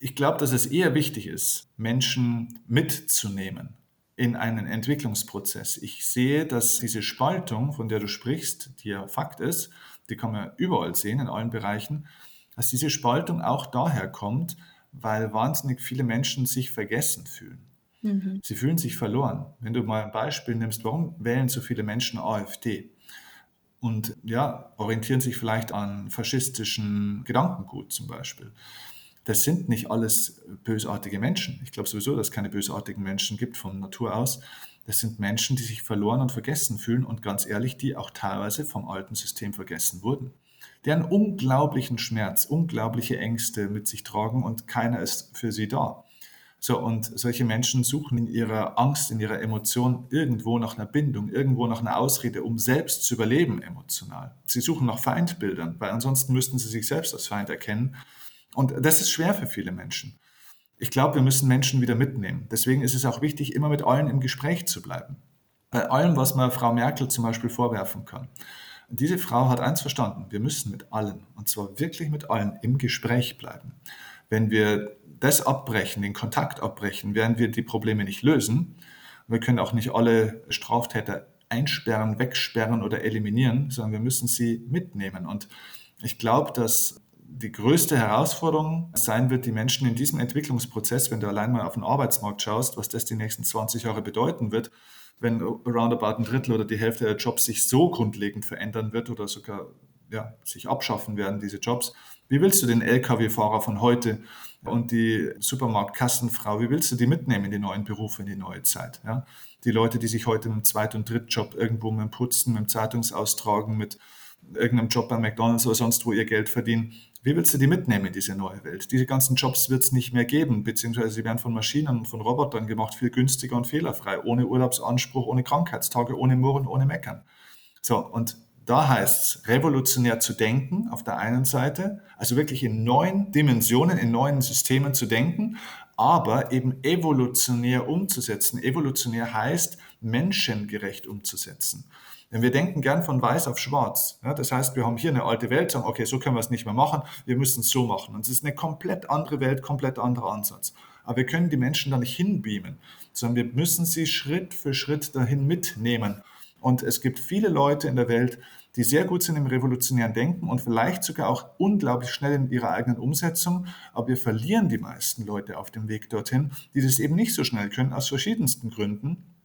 Ich glaube, dass es eher wichtig ist, Menschen mitzunehmen in einen Entwicklungsprozess. Ich sehe, dass diese Spaltung, von der du sprichst, die ja Fakt ist, die kann man überall sehen, in allen Bereichen, dass diese Spaltung auch daher kommt, weil wahnsinnig viele Menschen sich vergessen fühlen. Mhm. Sie fühlen sich verloren. Wenn du mal ein Beispiel nimmst, warum wählen so viele Menschen AfD? Und ja, orientieren sich vielleicht an faschistischen Gedankengut zum Beispiel. Das sind nicht alles bösartige Menschen. Ich glaube sowieso, dass es keine bösartigen Menschen gibt von Natur aus. Das sind Menschen, die sich verloren und vergessen fühlen und ganz ehrlich, die auch teilweise vom alten System vergessen wurden die einen unglaublichen Schmerz, unglaubliche Ängste mit sich tragen und keiner ist für sie da. So, und solche Menschen suchen in ihrer Angst, in ihrer Emotion irgendwo nach einer Bindung, irgendwo nach einer Ausrede, um selbst zu überleben emotional. Sie suchen nach Feindbildern, weil ansonsten müssten sie sich selbst als Feind erkennen. Und das ist schwer für viele Menschen. Ich glaube, wir müssen Menschen wieder mitnehmen. Deswegen ist es auch wichtig, immer mit allen im Gespräch zu bleiben. Bei allem, was man Frau Merkel zum Beispiel vorwerfen kann. Diese Frau hat eins verstanden, wir müssen mit allen, und zwar wirklich mit allen, im Gespräch bleiben. Wenn wir das abbrechen, den Kontakt abbrechen, werden wir die Probleme nicht lösen. Wir können auch nicht alle Straftäter einsperren, wegsperren oder eliminieren, sondern wir müssen sie mitnehmen. Und ich glaube, dass die größte Herausforderung sein wird, die Menschen in diesem Entwicklungsprozess, wenn du allein mal auf den Arbeitsmarkt schaust, was das die nächsten 20 Jahre bedeuten wird, wenn roundabout ein Drittel oder die Hälfte der Jobs sich so grundlegend verändern wird oder sogar ja, sich abschaffen werden, diese Jobs. Wie willst du den Lkw-Fahrer von heute und die Supermarktkassenfrau, wie willst du die mitnehmen in die neuen Berufe, in die neue Zeit? Ja? Die Leute, die sich heute dem Zweit- und Drittjob irgendwo mit dem Putzen, mit dem Zeitungsaustragen, mit irgendeinem Job bei McDonalds oder sonst wo ihr Geld verdienen, wie willst du die mitnehmen in diese neue Welt? Diese ganzen Jobs wird es nicht mehr geben, beziehungsweise sie werden von Maschinen und von Robotern gemacht, viel günstiger und fehlerfrei, ohne Urlaubsanspruch, ohne Krankheitstage, ohne Murren, ohne Meckern. So, und da heißt es, revolutionär zu denken auf der einen Seite, also wirklich in neuen Dimensionen, in neuen Systemen zu denken, aber eben evolutionär umzusetzen. Evolutionär heißt, menschengerecht umzusetzen. Denn wir denken gern von weiß auf schwarz. Ja, das heißt, wir haben hier eine alte Welt, sagen, okay, so können wir es nicht mehr machen, wir müssen es so machen. Und es ist eine komplett andere Welt, komplett anderer Ansatz. Aber wir können die Menschen da nicht hinbeamen, sondern wir müssen sie Schritt für Schritt dahin mitnehmen. Und es gibt viele Leute in der Welt, die sehr gut sind im revolutionären Denken und vielleicht sogar auch unglaublich schnell in ihrer eigenen Umsetzung, aber wir verlieren die meisten Leute auf dem Weg dorthin, die das eben nicht so schnell können, aus verschiedensten Gründen.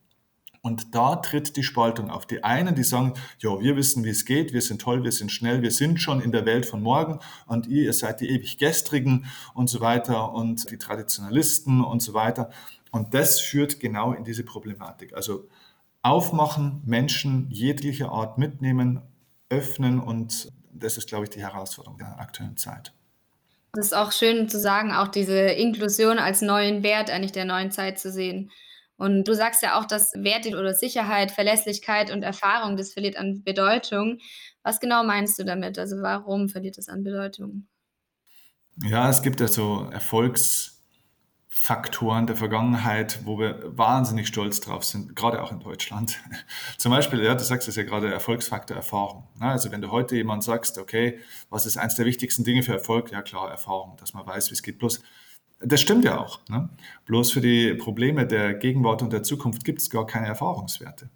Und da tritt die Spaltung auf. Die einen, die sagen, ja, wir wissen, wie es geht, wir sind toll, wir sind schnell, wir sind schon in der Welt von morgen und ihr, ihr seid die ewig Gestrigen und so weiter und die Traditionalisten und so weiter. Und das führt genau in diese Problematik. Also aufmachen, Menschen jeglicher Art mitnehmen, öffnen und das ist, glaube ich, die Herausforderung der aktuellen Zeit. Das ist auch schön zu sagen, auch diese Inklusion als neuen Wert eigentlich der neuen Zeit zu sehen. Und du sagst ja auch, dass Werte oder Sicherheit, Verlässlichkeit und Erfahrung, das verliert an Bedeutung. Was genau meinst du damit? Also warum verliert es an Bedeutung? Ja, es gibt ja so Erfolgsfaktoren der Vergangenheit, wo wir wahnsinnig stolz drauf sind, gerade auch in Deutschland. Zum Beispiel, ja, du sagst es ja gerade, Erfolgsfaktor Erfahrung. Also wenn du heute jemand sagst, okay, was ist eines der wichtigsten Dinge für Erfolg? Ja klar, Erfahrung, dass man weiß, wie es geht. Bloß das stimmt ja auch. Ne? Bloß für die Probleme der Gegenwart und der Zukunft gibt es gar keine Erfahrungswerte.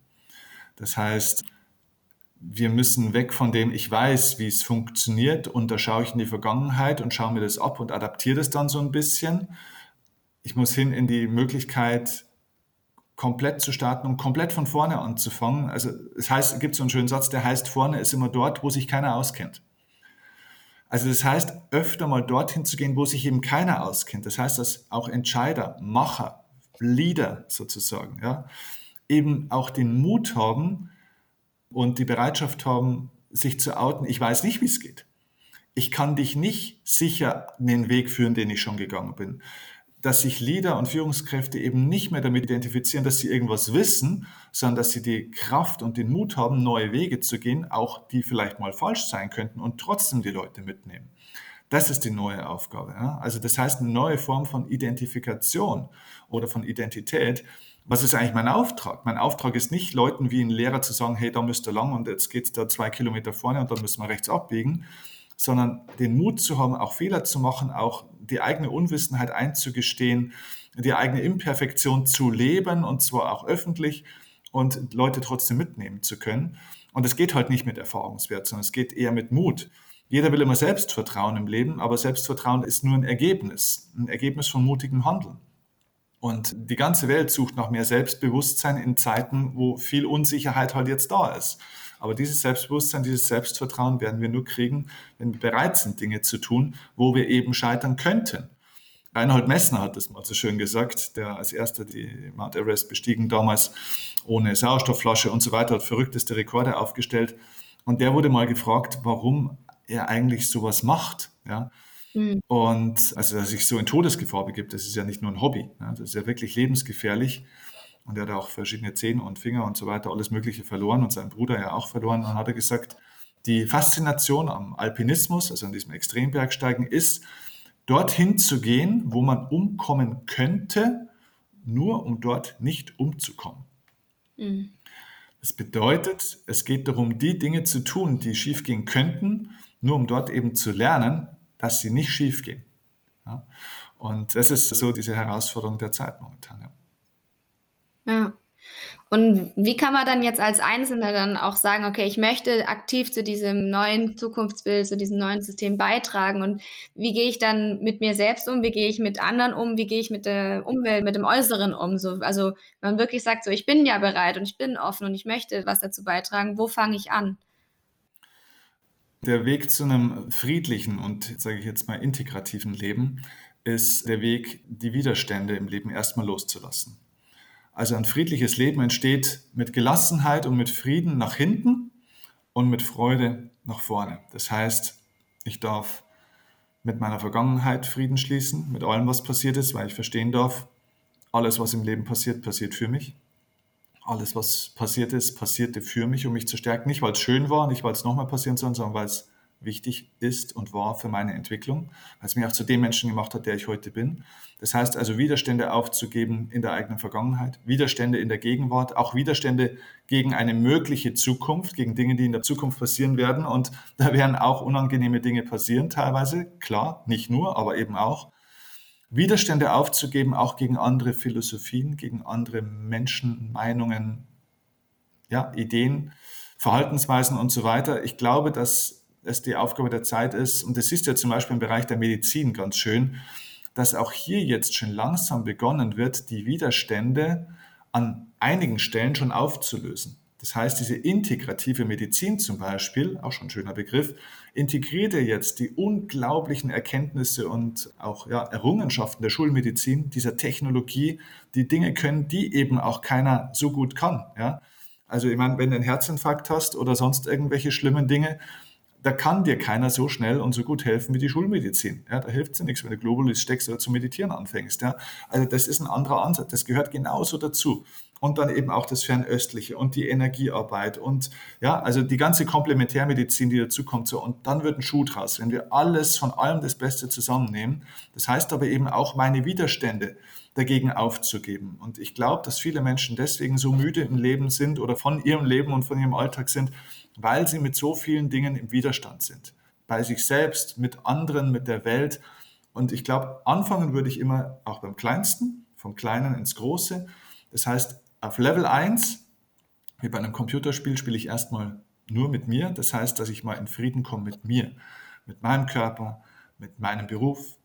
Das heißt, wir müssen weg von dem, ich weiß, wie es funktioniert und da schaue ich in die Vergangenheit und schaue mir das ab und adaptiere das dann so ein bisschen. Ich muss hin in die Möglichkeit, komplett zu starten und komplett von vorne anzufangen. Also es heißt, es gibt so einen schönen Satz, der heißt, vorne ist immer dort, wo sich keiner auskennt. Also das heißt, öfter mal dorthin zu gehen, wo sich eben keiner auskennt. Das heißt, dass auch Entscheider, Macher, Leader sozusagen, ja, eben auch den Mut haben und die Bereitschaft haben, sich zu outen. Ich weiß nicht, wie es geht. Ich kann dich nicht sicher den Weg führen, den ich schon gegangen bin dass sich Leader und Führungskräfte eben nicht mehr damit identifizieren, dass sie irgendwas wissen, sondern dass sie die Kraft und den Mut haben, neue Wege zu gehen, auch die vielleicht mal falsch sein könnten und trotzdem die Leute mitnehmen. Das ist die neue Aufgabe. Ja? Also das heißt eine neue Form von Identifikation oder von Identität. Was ist eigentlich mein Auftrag? Mein Auftrag ist nicht, Leuten wie ein Lehrer zu sagen, hey, da müsst ihr lang und jetzt geht es da zwei Kilometer vorne und dann müssen wir rechts abbiegen, sondern den Mut zu haben, auch Fehler zu machen, auch die eigene Unwissenheit einzugestehen, die eigene Imperfektion zu leben und zwar auch öffentlich und Leute trotzdem mitnehmen zu können. Und es geht halt nicht mit Erfahrungswert, sondern es geht eher mit Mut. Jeder will immer Selbstvertrauen im Leben, aber Selbstvertrauen ist nur ein Ergebnis, ein Ergebnis von mutigem Handeln. Und die ganze Welt sucht nach mehr Selbstbewusstsein in Zeiten, wo viel Unsicherheit halt jetzt da ist. Aber dieses Selbstbewusstsein, dieses Selbstvertrauen werden wir nur kriegen, wenn wir bereit sind, Dinge zu tun, wo wir eben scheitern könnten. Reinhold Messner hat das mal so schön gesagt, der als erster die Mount Everest bestiegen, damals ohne Sauerstoffflasche und so weiter, hat verrückteste Rekorde aufgestellt. Und der wurde mal gefragt, warum er eigentlich sowas macht. Ja? Mhm. Und also, dass sich so in Todesgefahr begibt, das ist ja nicht nur ein Hobby, ja? das ist ja wirklich lebensgefährlich. Und er hat auch verschiedene Zehen und Finger und so weiter, alles Mögliche verloren und sein Bruder ja auch verloren. Und dann hat er gesagt, die Faszination am Alpinismus, also an diesem Extrembergsteigen, ist, dorthin zu gehen, wo man umkommen könnte, nur um dort nicht umzukommen. Mhm. Das bedeutet, es geht darum, die Dinge zu tun, die schiefgehen könnten, nur um dort eben zu lernen, dass sie nicht schiefgehen. Ja? Und das ist so diese Herausforderung der Zeit momentan. Ja. Ja. Und wie kann man dann jetzt als Einzelner dann auch sagen: „Okay, ich möchte aktiv zu diesem neuen Zukunftsbild, zu diesem neuen System beitragen?“ Und wie gehe ich dann mit mir selbst um? Wie gehe ich mit anderen um? Wie gehe ich mit der Umwelt, mit dem Äußeren um? So, also, wenn man wirklich sagt so: „Ich bin ja bereit und ich bin offen und ich möchte was dazu beitragen“, wo fange ich an? Der Weg zu einem friedlichen und, sage ich jetzt mal, integrativen Leben ist der Weg, die Widerstände im Leben erstmal loszulassen. Also ein friedliches Leben entsteht mit Gelassenheit und mit Frieden nach hinten und mit Freude nach vorne. Das heißt, ich darf mit meiner Vergangenheit Frieden schließen, mit allem, was passiert ist, weil ich verstehen darf, alles, was im Leben passiert, passiert für mich. Alles, was passiert ist, passierte für mich, um mich zu stärken. Nicht, weil es schön war, nicht, weil es nochmal passieren soll, sondern weil es wichtig ist und war für meine Entwicklung, weil es mich auch zu dem Menschen gemacht hat, der ich heute bin. Das heißt also, Widerstände aufzugeben in der eigenen Vergangenheit, Widerstände in der Gegenwart, auch Widerstände gegen eine mögliche Zukunft, gegen Dinge, die in der Zukunft passieren werden. Und da werden auch unangenehme Dinge passieren, teilweise, klar, nicht nur, aber eben auch. Widerstände aufzugeben, auch gegen andere Philosophien, gegen andere Menschen, Meinungen, ja, Ideen Verhaltensweisen und so weiter. Ich glaube, dass es die Aufgabe der Zeit ist, und das ist ja zum Beispiel im Bereich der Medizin ganz schön, dass auch hier jetzt schon langsam begonnen wird, die Widerstände an einigen Stellen schon aufzulösen. Das heißt, diese integrative Medizin zum Beispiel, auch schon ein schöner Begriff, integriert ja jetzt die unglaublichen Erkenntnisse und auch ja, Errungenschaften der Schulmedizin, dieser Technologie, die Dinge können, die eben auch keiner so gut kann. Ja? Also ich meine, wenn du einen Herzinfarkt hast oder sonst irgendwelche schlimmen Dinge, da kann dir keiner so schnell und so gut helfen wie die Schulmedizin. Ja, da hilft es dir nichts, wenn du Globalist steckst oder zu meditieren anfängst. Ja. Also das ist ein anderer Ansatz, das gehört genauso dazu. Und dann eben auch das Fernöstliche und die Energiearbeit und ja, also die ganze Komplementärmedizin, die dazu kommt. So, und dann wird ein Schuh draus, wenn wir alles von allem das Beste zusammennehmen. Das heißt aber eben auch meine Widerstände dagegen aufzugeben. Und ich glaube, dass viele Menschen deswegen so müde im Leben sind oder von ihrem Leben und von ihrem Alltag sind, weil sie mit so vielen Dingen im Widerstand sind. Bei sich selbst, mit anderen, mit der Welt. Und ich glaube, anfangen würde ich immer auch beim Kleinsten, vom Kleinen ins Große. Das heißt, auf Level 1, wie bei einem Computerspiel, spiele ich erstmal nur mit mir. Das heißt, dass ich mal in Frieden komme mit mir, mit meinem Körper, mit meinem Beruf,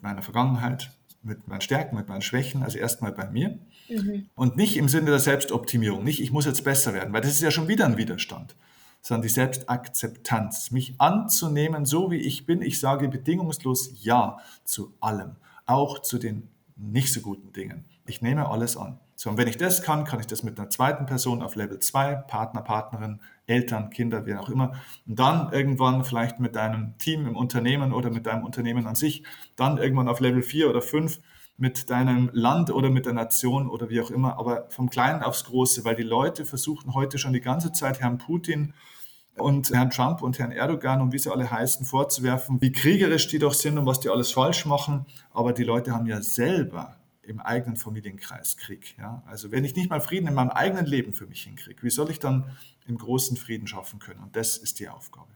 meiner Vergangenheit, mit meinen Stärken, mit meinen Schwächen, also erstmal bei mir. Mhm. Und nicht im Sinne der Selbstoptimierung, nicht ich muss jetzt besser werden, weil das ist ja schon wieder ein Widerstand sondern die Selbstakzeptanz, mich anzunehmen, so wie ich bin. Ich sage bedingungslos Ja zu allem, auch zu den nicht so guten Dingen. Ich nehme alles an. So, und wenn ich das kann, kann ich das mit einer zweiten Person auf Level 2, Partner, Partnerin, Eltern, Kinder, wie auch immer. Und dann irgendwann vielleicht mit deinem Team im Unternehmen oder mit deinem Unternehmen an sich, dann irgendwann auf Level 4 oder 5 mit deinem Land oder mit der Nation oder wie auch immer, aber vom Kleinen aufs Große, weil die Leute versuchen heute schon die ganze Zeit Herrn Putin und Herrn Trump und Herrn Erdogan und wie sie alle heißen, vorzuwerfen, wie kriegerisch die doch sind und was die alles falsch machen. Aber die Leute haben ja selber im eigenen Familienkreis Krieg. Ja? Also wenn ich nicht mal Frieden in meinem eigenen Leben für mich hinkriege, wie soll ich dann im großen Frieden schaffen können? Und das ist die Aufgabe.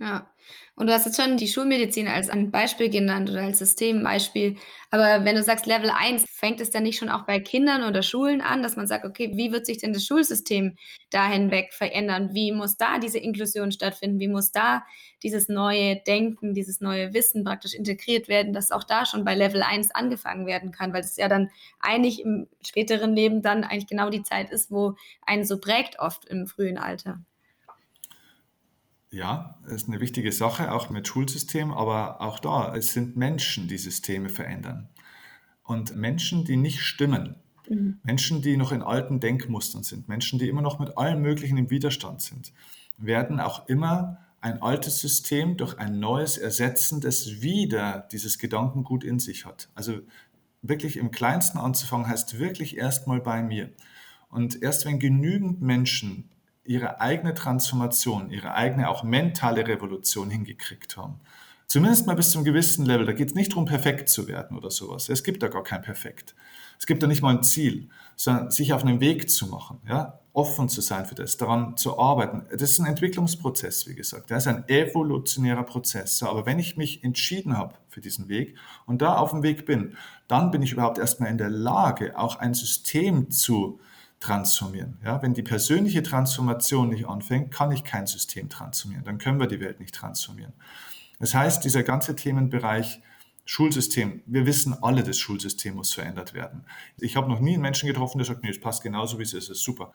Ja. Und du hast jetzt schon die Schulmedizin als ein Beispiel genannt oder als Systembeispiel. Aber wenn du sagst Level 1, fängt es dann nicht schon auch bei Kindern oder Schulen an, dass man sagt: „Okay, wie wird sich denn das Schulsystem da hinweg verändern? Wie muss da diese Inklusion stattfinden? Wie muss da dieses neue Denken, dieses neue Wissen praktisch integriert werden, dass auch da schon bei Level 1 angefangen werden kann?“ Weil das ja dann eigentlich im späteren Leben dann eigentlich genau die Zeit ist, wo einen so prägt oft im frühen Alter. Ja, ist eine wichtige Sache, auch mit Schulsystem, aber auch da, es sind Menschen, die Systeme verändern. Und Menschen, die nicht stimmen, mhm. Menschen, die noch in alten Denkmustern sind, Menschen, die immer noch mit allem Möglichen im Widerstand sind, werden auch immer ein altes System durch ein neues ersetzen, das wieder dieses Gedankengut in sich hat. Also wirklich im Kleinsten anzufangen, heißt wirklich erstmal bei mir. Und erst wenn genügend Menschen ihre eigene Transformation, ihre eigene auch mentale Revolution hingekriegt haben. Zumindest mal bis zum gewissen Level. Da geht es nicht darum, perfekt zu werden oder sowas. Es gibt da gar kein Perfekt. Es gibt da nicht mal ein Ziel, sondern sich auf einen Weg zu machen, ja? offen zu sein für das, daran zu arbeiten. Das ist ein Entwicklungsprozess, wie gesagt. Das ist ein evolutionärer Prozess. So, aber wenn ich mich entschieden habe für diesen Weg und da auf dem Weg bin, dann bin ich überhaupt erstmal in der Lage, auch ein System zu äh, transformieren. Ja, wenn die persönliche Transformation nicht anfängt, kann ich kein System transformieren. Dann können wir die Welt nicht transformieren. Das heißt, dieser ganze Themenbereich Schulsystem, wir wissen alle, das Schulsystem muss verändert werden. Ich habe noch nie einen Menschen getroffen, der sagt, nee, es passt genauso, wie es ist, es ist super.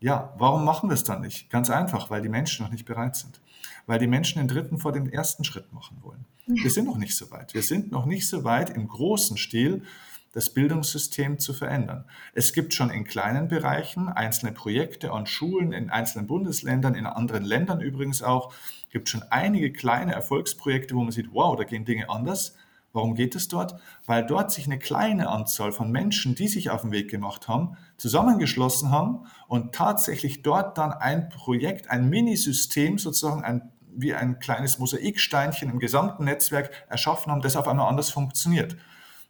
Ja, warum machen wir es dann nicht? Ganz einfach, weil die Menschen noch nicht bereit sind. Weil die Menschen den dritten vor dem ersten Schritt machen wollen. Wir sind noch nicht so weit. Wir sind noch nicht so weit im großen Stil, das Bildungssystem zu verändern. Es gibt schon in kleinen Bereichen einzelne Projekte an Schulen in einzelnen Bundesländern, in anderen Ländern übrigens auch. Gibt schon einige kleine Erfolgsprojekte, wo man sieht, wow, da gehen Dinge anders. Warum geht es dort? Weil dort sich eine kleine Anzahl von Menschen, die sich auf den Weg gemacht haben, zusammengeschlossen haben und tatsächlich dort dann ein Projekt, ein Minisystem, sozusagen ein, wie ein kleines Mosaiksteinchen im gesamten Netzwerk erschaffen haben, das auf einmal anders funktioniert.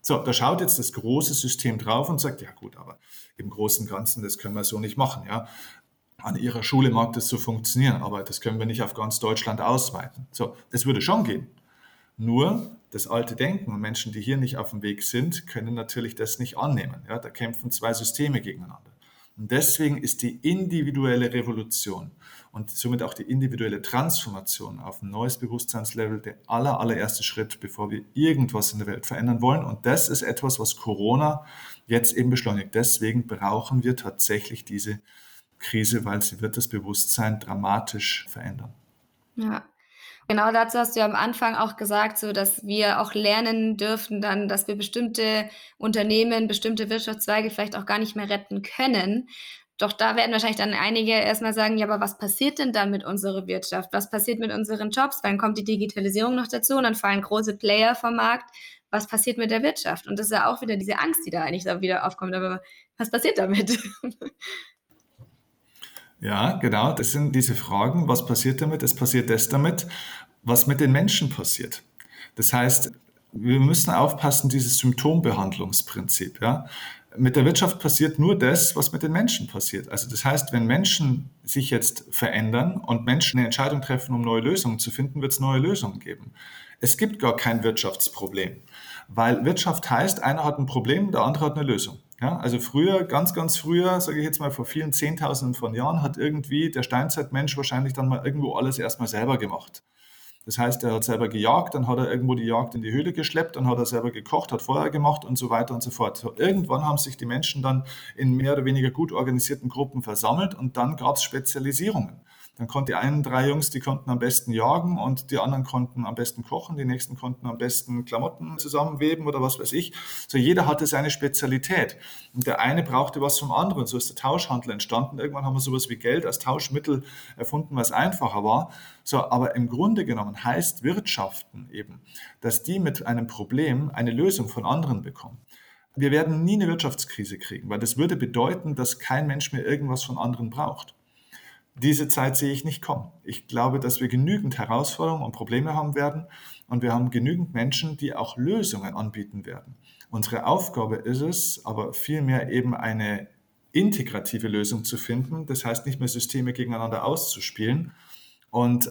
So, da schaut jetzt das große System drauf und sagt, ja gut, aber im Großen und Ganzen, das können wir so nicht machen. Ja. An Ihrer Schule mag das so funktionieren, aber das können wir nicht auf ganz Deutschland ausweiten. So, das würde schon gehen. Nur das alte Denken und Menschen, die hier nicht auf dem Weg sind, können natürlich das nicht annehmen. Ja, da kämpfen zwei Systeme gegeneinander. Und deswegen ist die individuelle Revolution und somit auch die individuelle Transformation auf ein neues Bewusstseinslevel der aller, allererste Schritt, bevor wir irgendwas in der Welt verändern wollen. Und das ist etwas, was Corona jetzt eben beschleunigt. Deswegen brauchen wir tatsächlich diese Krise, weil sie wird das Bewusstsein dramatisch verändern. Ja. Genau dazu hast du ja am Anfang auch gesagt, so dass wir auch lernen dürfen dann, dass wir bestimmte Unternehmen, bestimmte Wirtschaftszweige vielleicht auch gar nicht mehr retten können. Doch da werden wahrscheinlich dann einige erstmal sagen: „Ja, aber was passiert denn dann mit unserer Wirtschaft? Was passiert mit unseren Jobs? Dann kommt die Digitalisierung noch dazu und dann fallen große Player vom Markt. Was passiert mit der Wirtschaft?“ Und das ist ja auch wieder diese Angst, die da eigentlich wieder aufkommt. Aber was passiert damit? Ja, genau, das sind diese Fragen. Was passiert damit? Es passiert das damit, was mit den Menschen passiert. Das heißt, wir müssen aufpassen, dieses Symptombehandlungsprinzip. Ja? Mit der Wirtschaft passiert nur das, was mit den Menschen passiert. Also das heißt, wenn Menschen sich jetzt verändern und Menschen eine Entscheidung treffen, um neue Lösungen zu finden, wird es neue Lösungen geben. Es gibt gar kein Wirtschaftsproblem, weil Wirtschaft heißt, einer hat ein Problem, der andere hat eine Lösung. Ja, also früher, ganz, ganz früher, sage ich jetzt mal vor vielen Zehntausenden von Jahren, hat irgendwie der Steinzeitmensch wahrscheinlich dann mal irgendwo alles erstmal selber gemacht. Das heißt, er hat selber gejagt, dann hat er irgendwo die Jagd in die Höhle geschleppt, dann hat er selber gekocht, hat Feuer gemacht und so weiter und so fort. Irgendwann haben sich die Menschen dann in mehr oder weniger gut organisierten Gruppen versammelt und dann gab es Spezialisierungen. Dann konnten die einen drei Jungs, die konnten am besten jagen und die anderen konnten am besten kochen, die nächsten konnten am besten Klamotten zusammenweben oder was weiß ich. So jeder hatte seine Spezialität. Und der eine brauchte was vom anderen. So ist der Tauschhandel entstanden. Irgendwann haben wir sowas wie Geld als Tauschmittel erfunden, was einfacher war. So, aber im Grunde genommen heißt Wirtschaften eben, dass die mit einem Problem eine Lösung von anderen bekommen. Wir werden nie eine Wirtschaftskrise kriegen, weil das würde bedeuten, dass kein Mensch mehr irgendwas von anderen braucht. Diese Zeit sehe ich nicht kommen. Ich glaube, dass wir genügend Herausforderungen und Probleme haben werden und wir haben genügend Menschen, die auch Lösungen anbieten werden. Unsere Aufgabe ist es, aber vielmehr eben eine integrative Lösung zu finden. Das heißt nicht mehr Systeme gegeneinander auszuspielen. Und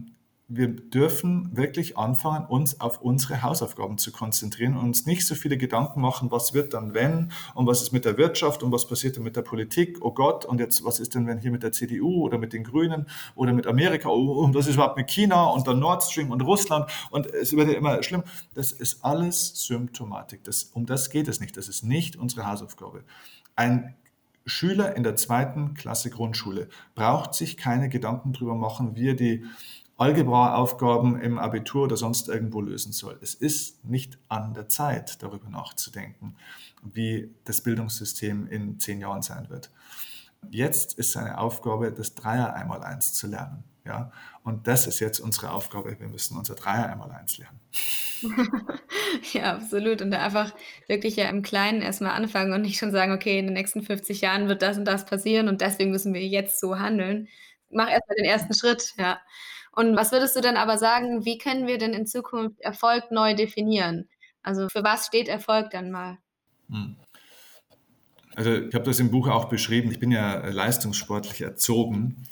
wir dürfen wirklich anfangen, uns auf unsere Hausaufgaben zu konzentrieren und uns nicht so viele Gedanken machen, was wird dann wenn und was ist mit der Wirtschaft und was passiert dann mit der Politik, oh Gott, und jetzt was ist denn wenn hier mit der CDU oder mit den Grünen oder mit Amerika oh, und was ist überhaupt mit China und dann Nord Stream und Russland und es wird ja immer schlimm. Das ist alles Symptomatik. Das, um das geht es nicht. Das ist nicht unsere Hausaufgabe. Ein Schüler in der zweiten Klasse Grundschule braucht sich keine Gedanken darüber machen, wie er die Algebra-Aufgaben im Abitur oder sonst irgendwo lösen soll. Es ist nicht an der Zeit, darüber nachzudenken, wie das Bildungssystem in zehn Jahren sein wird. Jetzt ist seine Aufgabe, das Dreier einmal eins zu lernen. Ja? Und das ist jetzt unsere Aufgabe. Wir müssen unser Dreier einmal eins lernen. ja, absolut. Und einfach wirklich ja im Kleinen erstmal anfangen und nicht schon sagen, okay, in den nächsten 50 Jahren wird das und das passieren und deswegen müssen wir jetzt so handeln. Mach erstmal den ersten Schritt, ja. Und was würdest du denn aber sagen, wie können wir denn in Zukunft Erfolg neu definieren? Also für was steht Erfolg dann mal? Hm. Also ich habe das im Buch auch beschrieben. Ich bin ja leistungssportlich erzogen.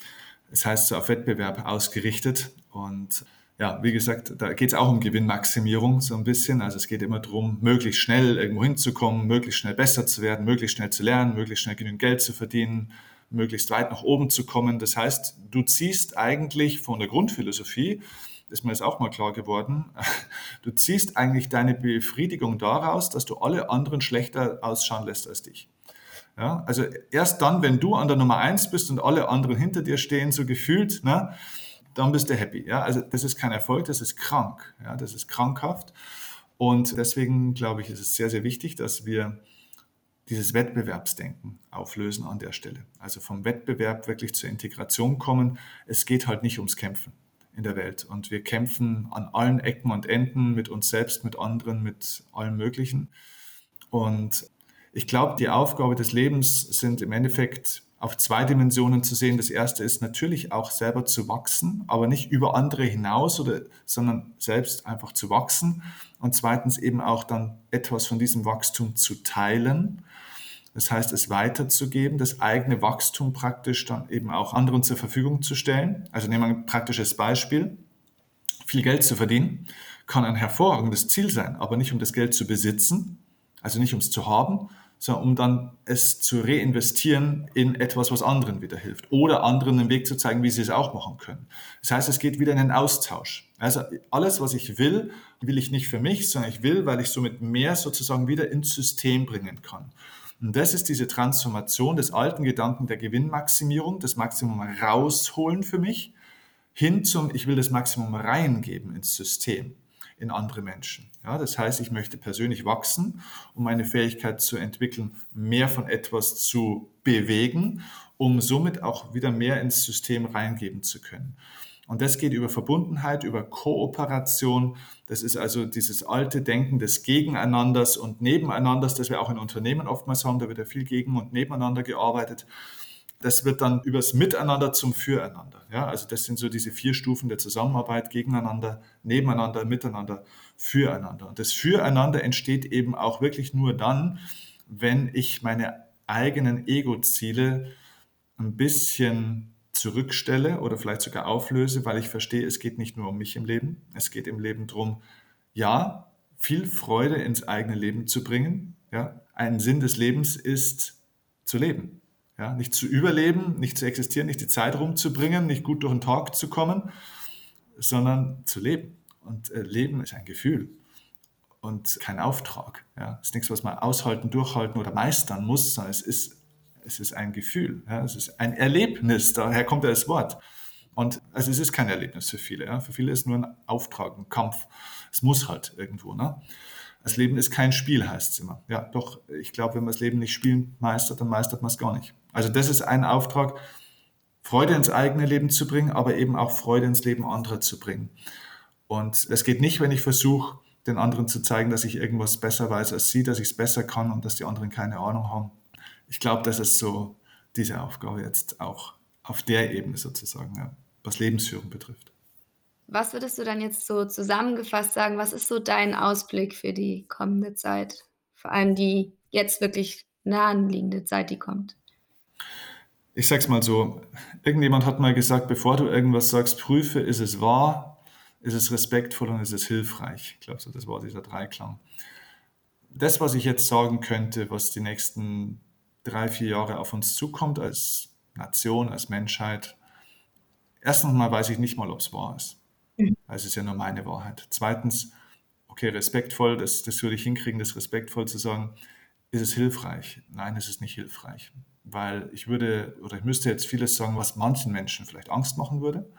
Das heißt, so auf Wettbewerb ausgerichtet. Und ja, wie gesagt, da geht es auch um Gewinnmaximierung so ein bisschen. Also es geht immer darum, möglichst schnell irgendwo hinzukommen, möglichst schnell besser zu werden, möglichst schnell zu lernen, möglichst schnell genügend Geld zu verdienen, möglichst weit nach oben zu kommen. Das heißt, du ziehst eigentlich von der Grundphilosophie, ist mir jetzt auch mal klar geworden, du ziehst eigentlich deine Befriedigung daraus, dass du alle anderen schlechter ausschauen lässt als dich. Ja, also erst dann, wenn du an der Nummer eins bist und alle anderen hinter dir stehen, so gefühlt, ne, dann bist du happy. Ja, also das ist kein Erfolg, das ist krank. Ja, das ist krankhaft. Und deswegen glaube ich, ist es sehr, sehr wichtig, dass wir dieses Wettbewerbsdenken auflösen an der Stelle. Also vom Wettbewerb wirklich zur Integration kommen. Es geht halt nicht ums Kämpfen in der Welt. Und wir kämpfen an allen Ecken und Enden mit uns selbst, mit anderen, mit allem Möglichen. Und ich glaube, die Aufgabe des Lebens sind im Endeffekt auf zwei Dimensionen zu sehen. Das erste ist natürlich auch selber zu wachsen, aber nicht über andere hinaus, oder, sondern selbst einfach zu wachsen. Und zweitens eben auch dann etwas von diesem Wachstum zu teilen das heißt, es weiterzugeben, das eigene Wachstum praktisch dann eben auch anderen zur Verfügung zu stellen. Also nehmen wir ein praktisches Beispiel. Viel Geld zu verdienen kann ein hervorragendes Ziel sein, aber nicht um das Geld zu besitzen, also nicht um es zu haben, sondern um dann es zu reinvestieren in etwas, was anderen wieder hilft oder anderen den Weg zu zeigen, wie sie es auch machen können. Das heißt, es geht wieder in den Austausch. Also alles, was ich will, will ich nicht für mich, sondern ich will, weil ich somit mehr sozusagen wieder ins System bringen kann. Und das ist diese Transformation des alten Gedanken der Gewinnmaximierung, das Maximum rausholen für mich, hin zum, ich will das Maximum reingeben ins System, in andere Menschen. Ja, das heißt, ich möchte persönlich wachsen, um meine Fähigkeit zu entwickeln, mehr von etwas zu bewegen, um somit auch wieder mehr ins System reingeben zu können. Und das geht über Verbundenheit, über Kooperation. Das ist also dieses alte Denken des Gegeneinanders und Nebeneinanders, das wir auch in Unternehmen oftmals haben. Da wird ja viel gegen und nebeneinander gearbeitet. Das wird dann übers Miteinander zum Füreinander. Ja, also das sind so diese vier Stufen der Zusammenarbeit, gegeneinander, nebeneinander, miteinander, füreinander. Und das Füreinander entsteht eben auch wirklich nur dann, wenn ich meine eigenen Ego-Ziele ein bisschen zurückstelle oder vielleicht sogar auflöse, weil ich verstehe, es geht nicht nur um mich im Leben. Es geht im Leben darum, ja, viel Freude ins eigene Leben zu bringen. Ja, ein Sinn des Lebens ist zu leben. Ja, nicht zu überleben, nicht zu existieren, nicht die Zeit rumzubringen, nicht gut durch den Tag zu kommen, sondern zu leben. Und äh, Leben ist ein Gefühl und kein Auftrag. Ja, es ist nichts, was man aushalten, durchhalten oder meistern muss, sondern es ist es ist ein Gefühl, ja, es ist ein Erlebnis, daher kommt ja das Wort. Und also es ist kein Erlebnis für viele. Ja. Für viele ist es nur ein Auftrag, ein Kampf. Es muss halt irgendwo. Ne? Das Leben ist kein Spiel, heißt es immer. Ja, doch, ich glaube, wenn man das Leben nicht spielen meistert, dann meistert man es gar nicht. Also das ist ein Auftrag, Freude ins eigene Leben zu bringen, aber eben auch Freude ins Leben anderer zu bringen. Und es geht nicht, wenn ich versuche, den anderen zu zeigen, dass ich irgendwas besser weiß als sie, dass ich es besser kann und dass die anderen keine Ahnung haben ich glaube, das ist so diese Aufgabe jetzt auch auf der Ebene sozusagen, ja, was Lebensführung betrifft. Was würdest du dann jetzt so zusammengefasst sagen? Was ist so dein Ausblick für die kommende Zeit? Vor allem die jetzt wirklich nahenliegende Zeit, die kommt. Ich sag's mal so: Irgendjemand hat mal gesagt, bevor du irgendwas sagst, prüfe, ist es wahr, ist es respektvoll und ist es hilfreich. Ich glaube, so das war dieser Dreiklang. Das, was ich jetzt sagen könnte, was die nächsten drei, vier Jahre auf uns zukommt als Nation, als Menschheit. Erstens mal weiß ich nicht mal, ob es wahr ist. Mhm. Es ist ja nur meine Wahrheit. Zweitens, okay, respektvoll, das, das würde ich hinkriegen, das respektvoll zu sagen. Ist es hilfreich? Nein, es ist nicht hilfreich. Weil ich würde oder ich müsste jetzt vieles sagen, was manchen Menschen vielleicht Angst machen würde.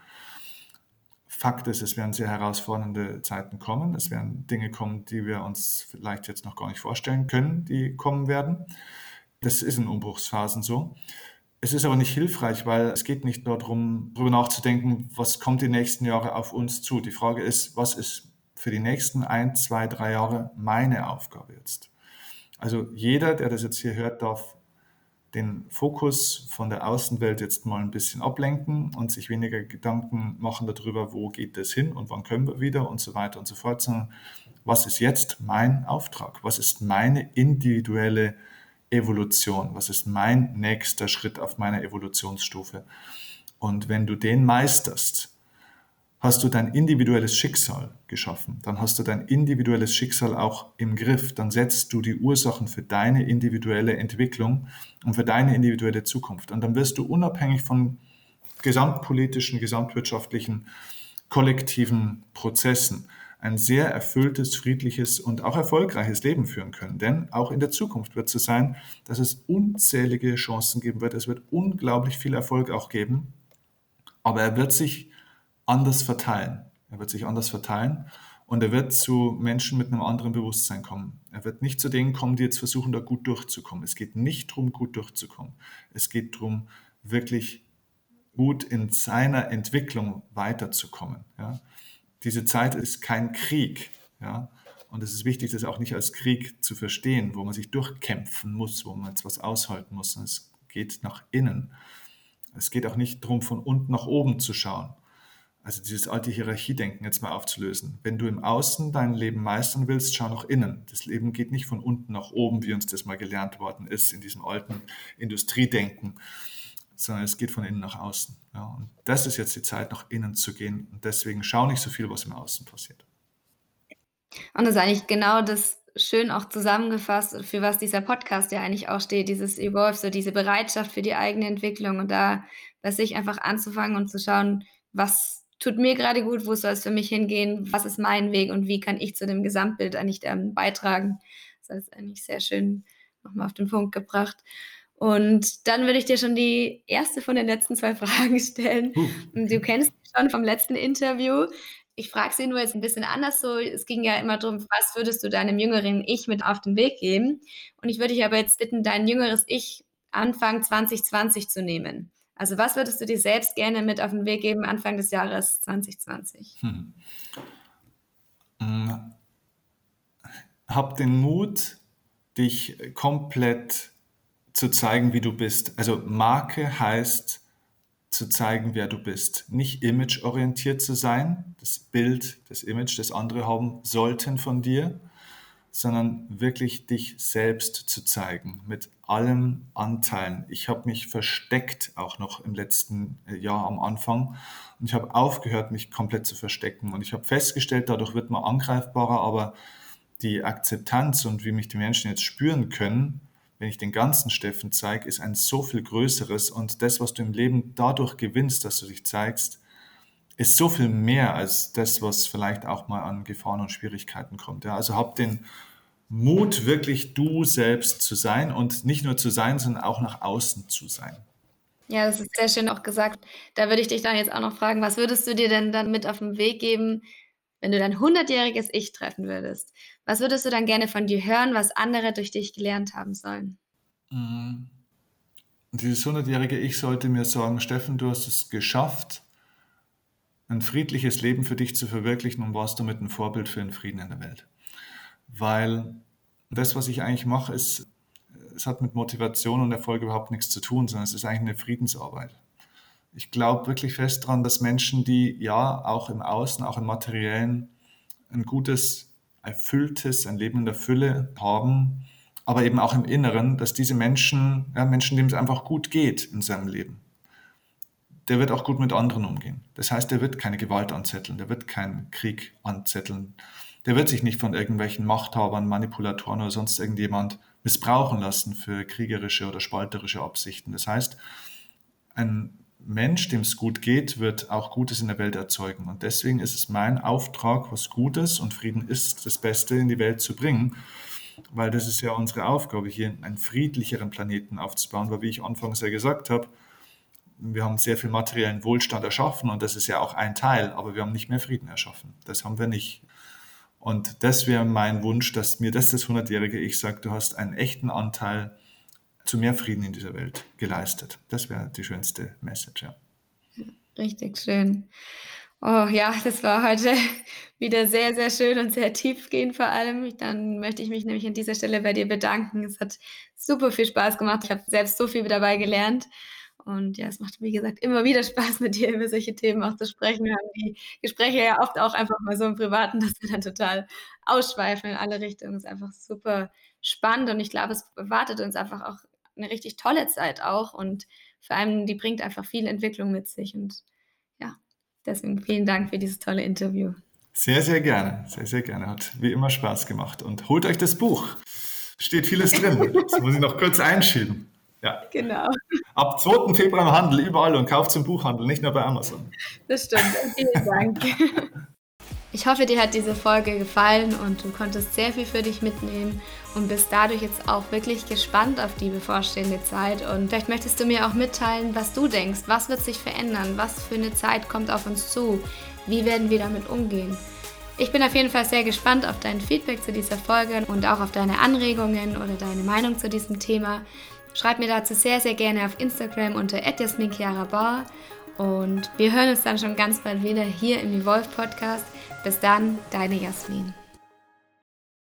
Fakt ist, es werden sehr herausfordernde Zeiten kommen. Es werden Dinge kommen, die wir uns vielleicht jetzt noch gar nicht vorstellen können, die kommen werden. Das ist in Umbruchsphasen so. Es ist aber nicht hilfreich, weil es geht nicht nur darum, darüber nachzudenken, was kommt die nächsten Jahre auf uns zu. Die Frage ist, was ist für die nächsten ein, zwei, drei Jahre meine Aufgabe jetzt? Also jeder, der das jetzt hier hört, darf den Fokus von der Außenwelt jetzt mal ein bisschen ablenken und sich weniger Gedanken machen darüber, wo geht es hin und wann können wir wieder und so weiter und so fort, sondern was ist jetzt mein Auftrag? Was ist meine individuelle Evolution? Was ist mein nächster Schritt auf meiner Evolutionsstufe? Und wenn du den meisterst, hast du dein individuelles Schicksal geschaffen. Dann hast du dein individuelles Schicksal auch im Griff. Dann setzt du die Ursachen für deine individuelle Entwicklung und für deine individuelle Zukunft. Und dann wirst du unabhängig von gesamtpolitischen, gesamtwirtschaftlichen, kollektiven Prozessen ein sehr erfülltes, friedliches und auch erfolgreiches Leben führen können. Denn auch in der Zukunft wird es so sein, dass es unzählige Chancen geben wird. Es wird unglaublich viel Erfolg auch geben. Aber er wird sich anders verteilen. Er wird sich anders verteilen und er wird zu Menschen mit einem anderen Bewusstsein kommen. Er wird nicht zu denen kommen, die jetzt versuchen, da gut durchzukommen. Es geht nicht darum, gut durchzukommen. Es geht darum, wirklich gut in seiner Entwicklung weiterzukommen. Ja? diese Zeit ist kein Krieg. Ja? Und es ist wichtig, das auch nicht als Krieg zu verstehen, wo man sich durchkämpfen muss, wo man jetzt was aushalten muss. Es geht nach innen. Es geht auch nicht darum, von unten nach oben zu schauen. Also dieses alte Hierarchiedenken jetzt mal aufzulösen. Wenn du im Außen dein Leben meistern willst, schau nach innen. Das Leben geht nicht von unten nach oben, wie uns das mal gelernt worden ist in diesem alten Industriedenken sondern es geht von innen nach außen. Ja, und das ist jetzt die Zeit, nach innen zu gehen. Und deswegen schau nicht so viel, was im Außen passiert. Und das ist eigentlich genau das schön auch zusammengefasst, für was dieser Podcast ja eigentlich auch steht, dieses Evolve, so diese Bereitschaft für die eigene Entwicklung und da bei sich einfach anzufangen und zu schauen, was tut mir gerade gut, wo soll es für mich hingehen, was ist mein Weg und wie kann ich zu dem Gesamtbild eigentlich ähm, beitragen. Das ist eigentlich sehr schön nochmal auf den Punkt gebracht. Und dann würde ich dir schon die erste von den letzten zwei Fragen stellen. Uh. Du kennst mich schon vom letzten Interview. Ich frage sie nur jetzt ein bisschen anders so. Es ging ja immer darum, was würdest du deinem jüngeren Ich mit auf den Weg geben? Und ich würde dich aber jetzt bitten, dein jüngeres Ich Anfang 2020 zu nehmen. Also was würdest du dir selbst gerne mit auf den Weg geben Anfang des Jahres 2020? Hm. hm. Hab den Mut, dich komplett zu zeigen, wie du bist. Also Marke heißt zu zeigen, wer du bist. Nicht imageorientiert zu sein, das Bild, das Image, das andere haben sollten von dir, sondern wirklich dich selbst zu zeigen mit allen Anteilen. Ich habe mich versteckt auch noch im letzten äh, Jahr am Anfang und ich habe aufgehört, mich komplett zu verstecken und ich habe festgestellt, dadurch wird man angreifbarer, aber die Akzeptanz und wie mich die Menschen jetzt spüren können, wenn ich den ganzen Steffen zeige, ist ein so viel größeres und das, was du im Leben dadurch gewinnst, dass du dich zeigst, ist so viel mehr als das, was vielleicht auch mal an Gefahren und Schwierigkeiten kommt. Ja, also hab den Mut, wirklich du selbst zu sein und nicht nur zu sein, sondern auch nach außen zu sein. Ja, das ist sehr schön auch gesagt. Da würde ich dich dann jetzt auch noch fragen, was würdest du dir denn dann mit auf den Weg geben, wenn du dein 100-jähriges Ich treffen würdest? Was würdest du dann gerne von dir hören, was andere durch dich gelernt haben sollen? Mhm. Dieses 100-jährige Ich sollte mir sagen, Steffen, du hast es geschafft, ein friedliches Leben für dich zu verwirklichen und warst damit ein Vorbild für den Frieden in der Welt. Weil das, was ich eigentlich mache, ist, es hat mit Motivation und Erfolg überhaupt nichts zu tun, sondern es ist eigentlich eine Friedensarbeit. Ich glaube wirklich fest daran, dass Menschen, die ja auch im Außen, auch im Materiellen ein gutes erfülltes, ein Leben in der Fülle haben, aber eben auch im Inneren, dass diese Menschen, ja, Menschen, denen es einfach gut geht in seinem Leben, der wird auch gut mit anderen umgehen. Das heißt, der wird keine Gewalt anzetteln, der wird keinen Krieg anzetteln, der wird sich nicht von irgendwelchen Machthabern, Manipulatoren oder sonst irgendjemand missbrauchen lassen für kriegerische oder spalterische Absichten. Das heißt, ein Mensch, dem es gut geht, wird auch Gutes in der Welt erzeugen. Und deswegen ist es mein Auftrag, was Gutes und Frieden ist, das Beste in die Welt zu bringen. Weil das ist ja unsere Aufgabe, hier einen friedlicheren Planeten aufzubauen. Weil, wie ich anfangs ja gesagt habe, wir haben sehr viel materiellen Wohlstand erschaffen und das ist ja auch ein Teil, aber wir haben nicht mehr Frieden erschaffen. Das haben wir nicht. Und das wäre mein Wunsch, dass mir das das 100-jährige Ich sagt, du hast einen echten Anteil zu mehr Frieden in dieser Welt geleistet. Das wäre die schönste Message, ja. Richtig schön. Oh ja, das war heute wieder sehr, sehr schön und sehr tiefgehend vor allem. Dann möchte ich mich nämlich an dieser Stelle bei dir bedanken. Es hat super viel Spaß gemacht. Ich habe selbst so viel dabei gelernt. Und ja, es macht, wie gesagt, immer wieder Spaß, mit dir über solche Themen auch zu sprechen. Wir haben die Gespräche ja oft auch einfach mal so im Privaten, dass wir dann total ausschweifen in alle Richtungen. Es ist einfach super spannend und ich glaube, es erwartet uns einfach auch eine richtig tolle Zeit auch und vor allem, die bringt einfach viel Entwicklung mit sich und ja, deswegen vielen Dank für dieses tolle Interview. Sehr, sehr gerne, sehr, sehr gerne. Hat wie immer Spaß gemacht und holt euch das Buch. Steht vieles drin. Das muss ich noch kurz einschieben. Ja. Genau. Ab 2. Februar im Handel überall und kauft zum Buchhandel, nicht nur bei Amazon. Das stimmt. Vielen Dank. Ich hoffe, dir hat diese Folge gefallen und du konntest sehr viel für dich mitnehmen und bist dadurch jetzt auch wirklich gespannt auf die bevorstehende Zeit. Und vielleicht möchtest du mir auch mitteilen, was du denkst. Was wird sich verändern? Was für eine Zeit kommt auf uns zu? Wie werden wir damit umgehen? Ich bin auf jeden Fall sehr gespannt auf dein Feedback zu dieser Folge und auch auf deine Anregungen oder deine Meinung zu diesem Thema. Schreib mir dazu sehr, sehr gerne auf Instagram unter bar und wir hören uns dann schon ganz bald wieder hier im Evolve Podcast. Bis dann, deine Jasmin.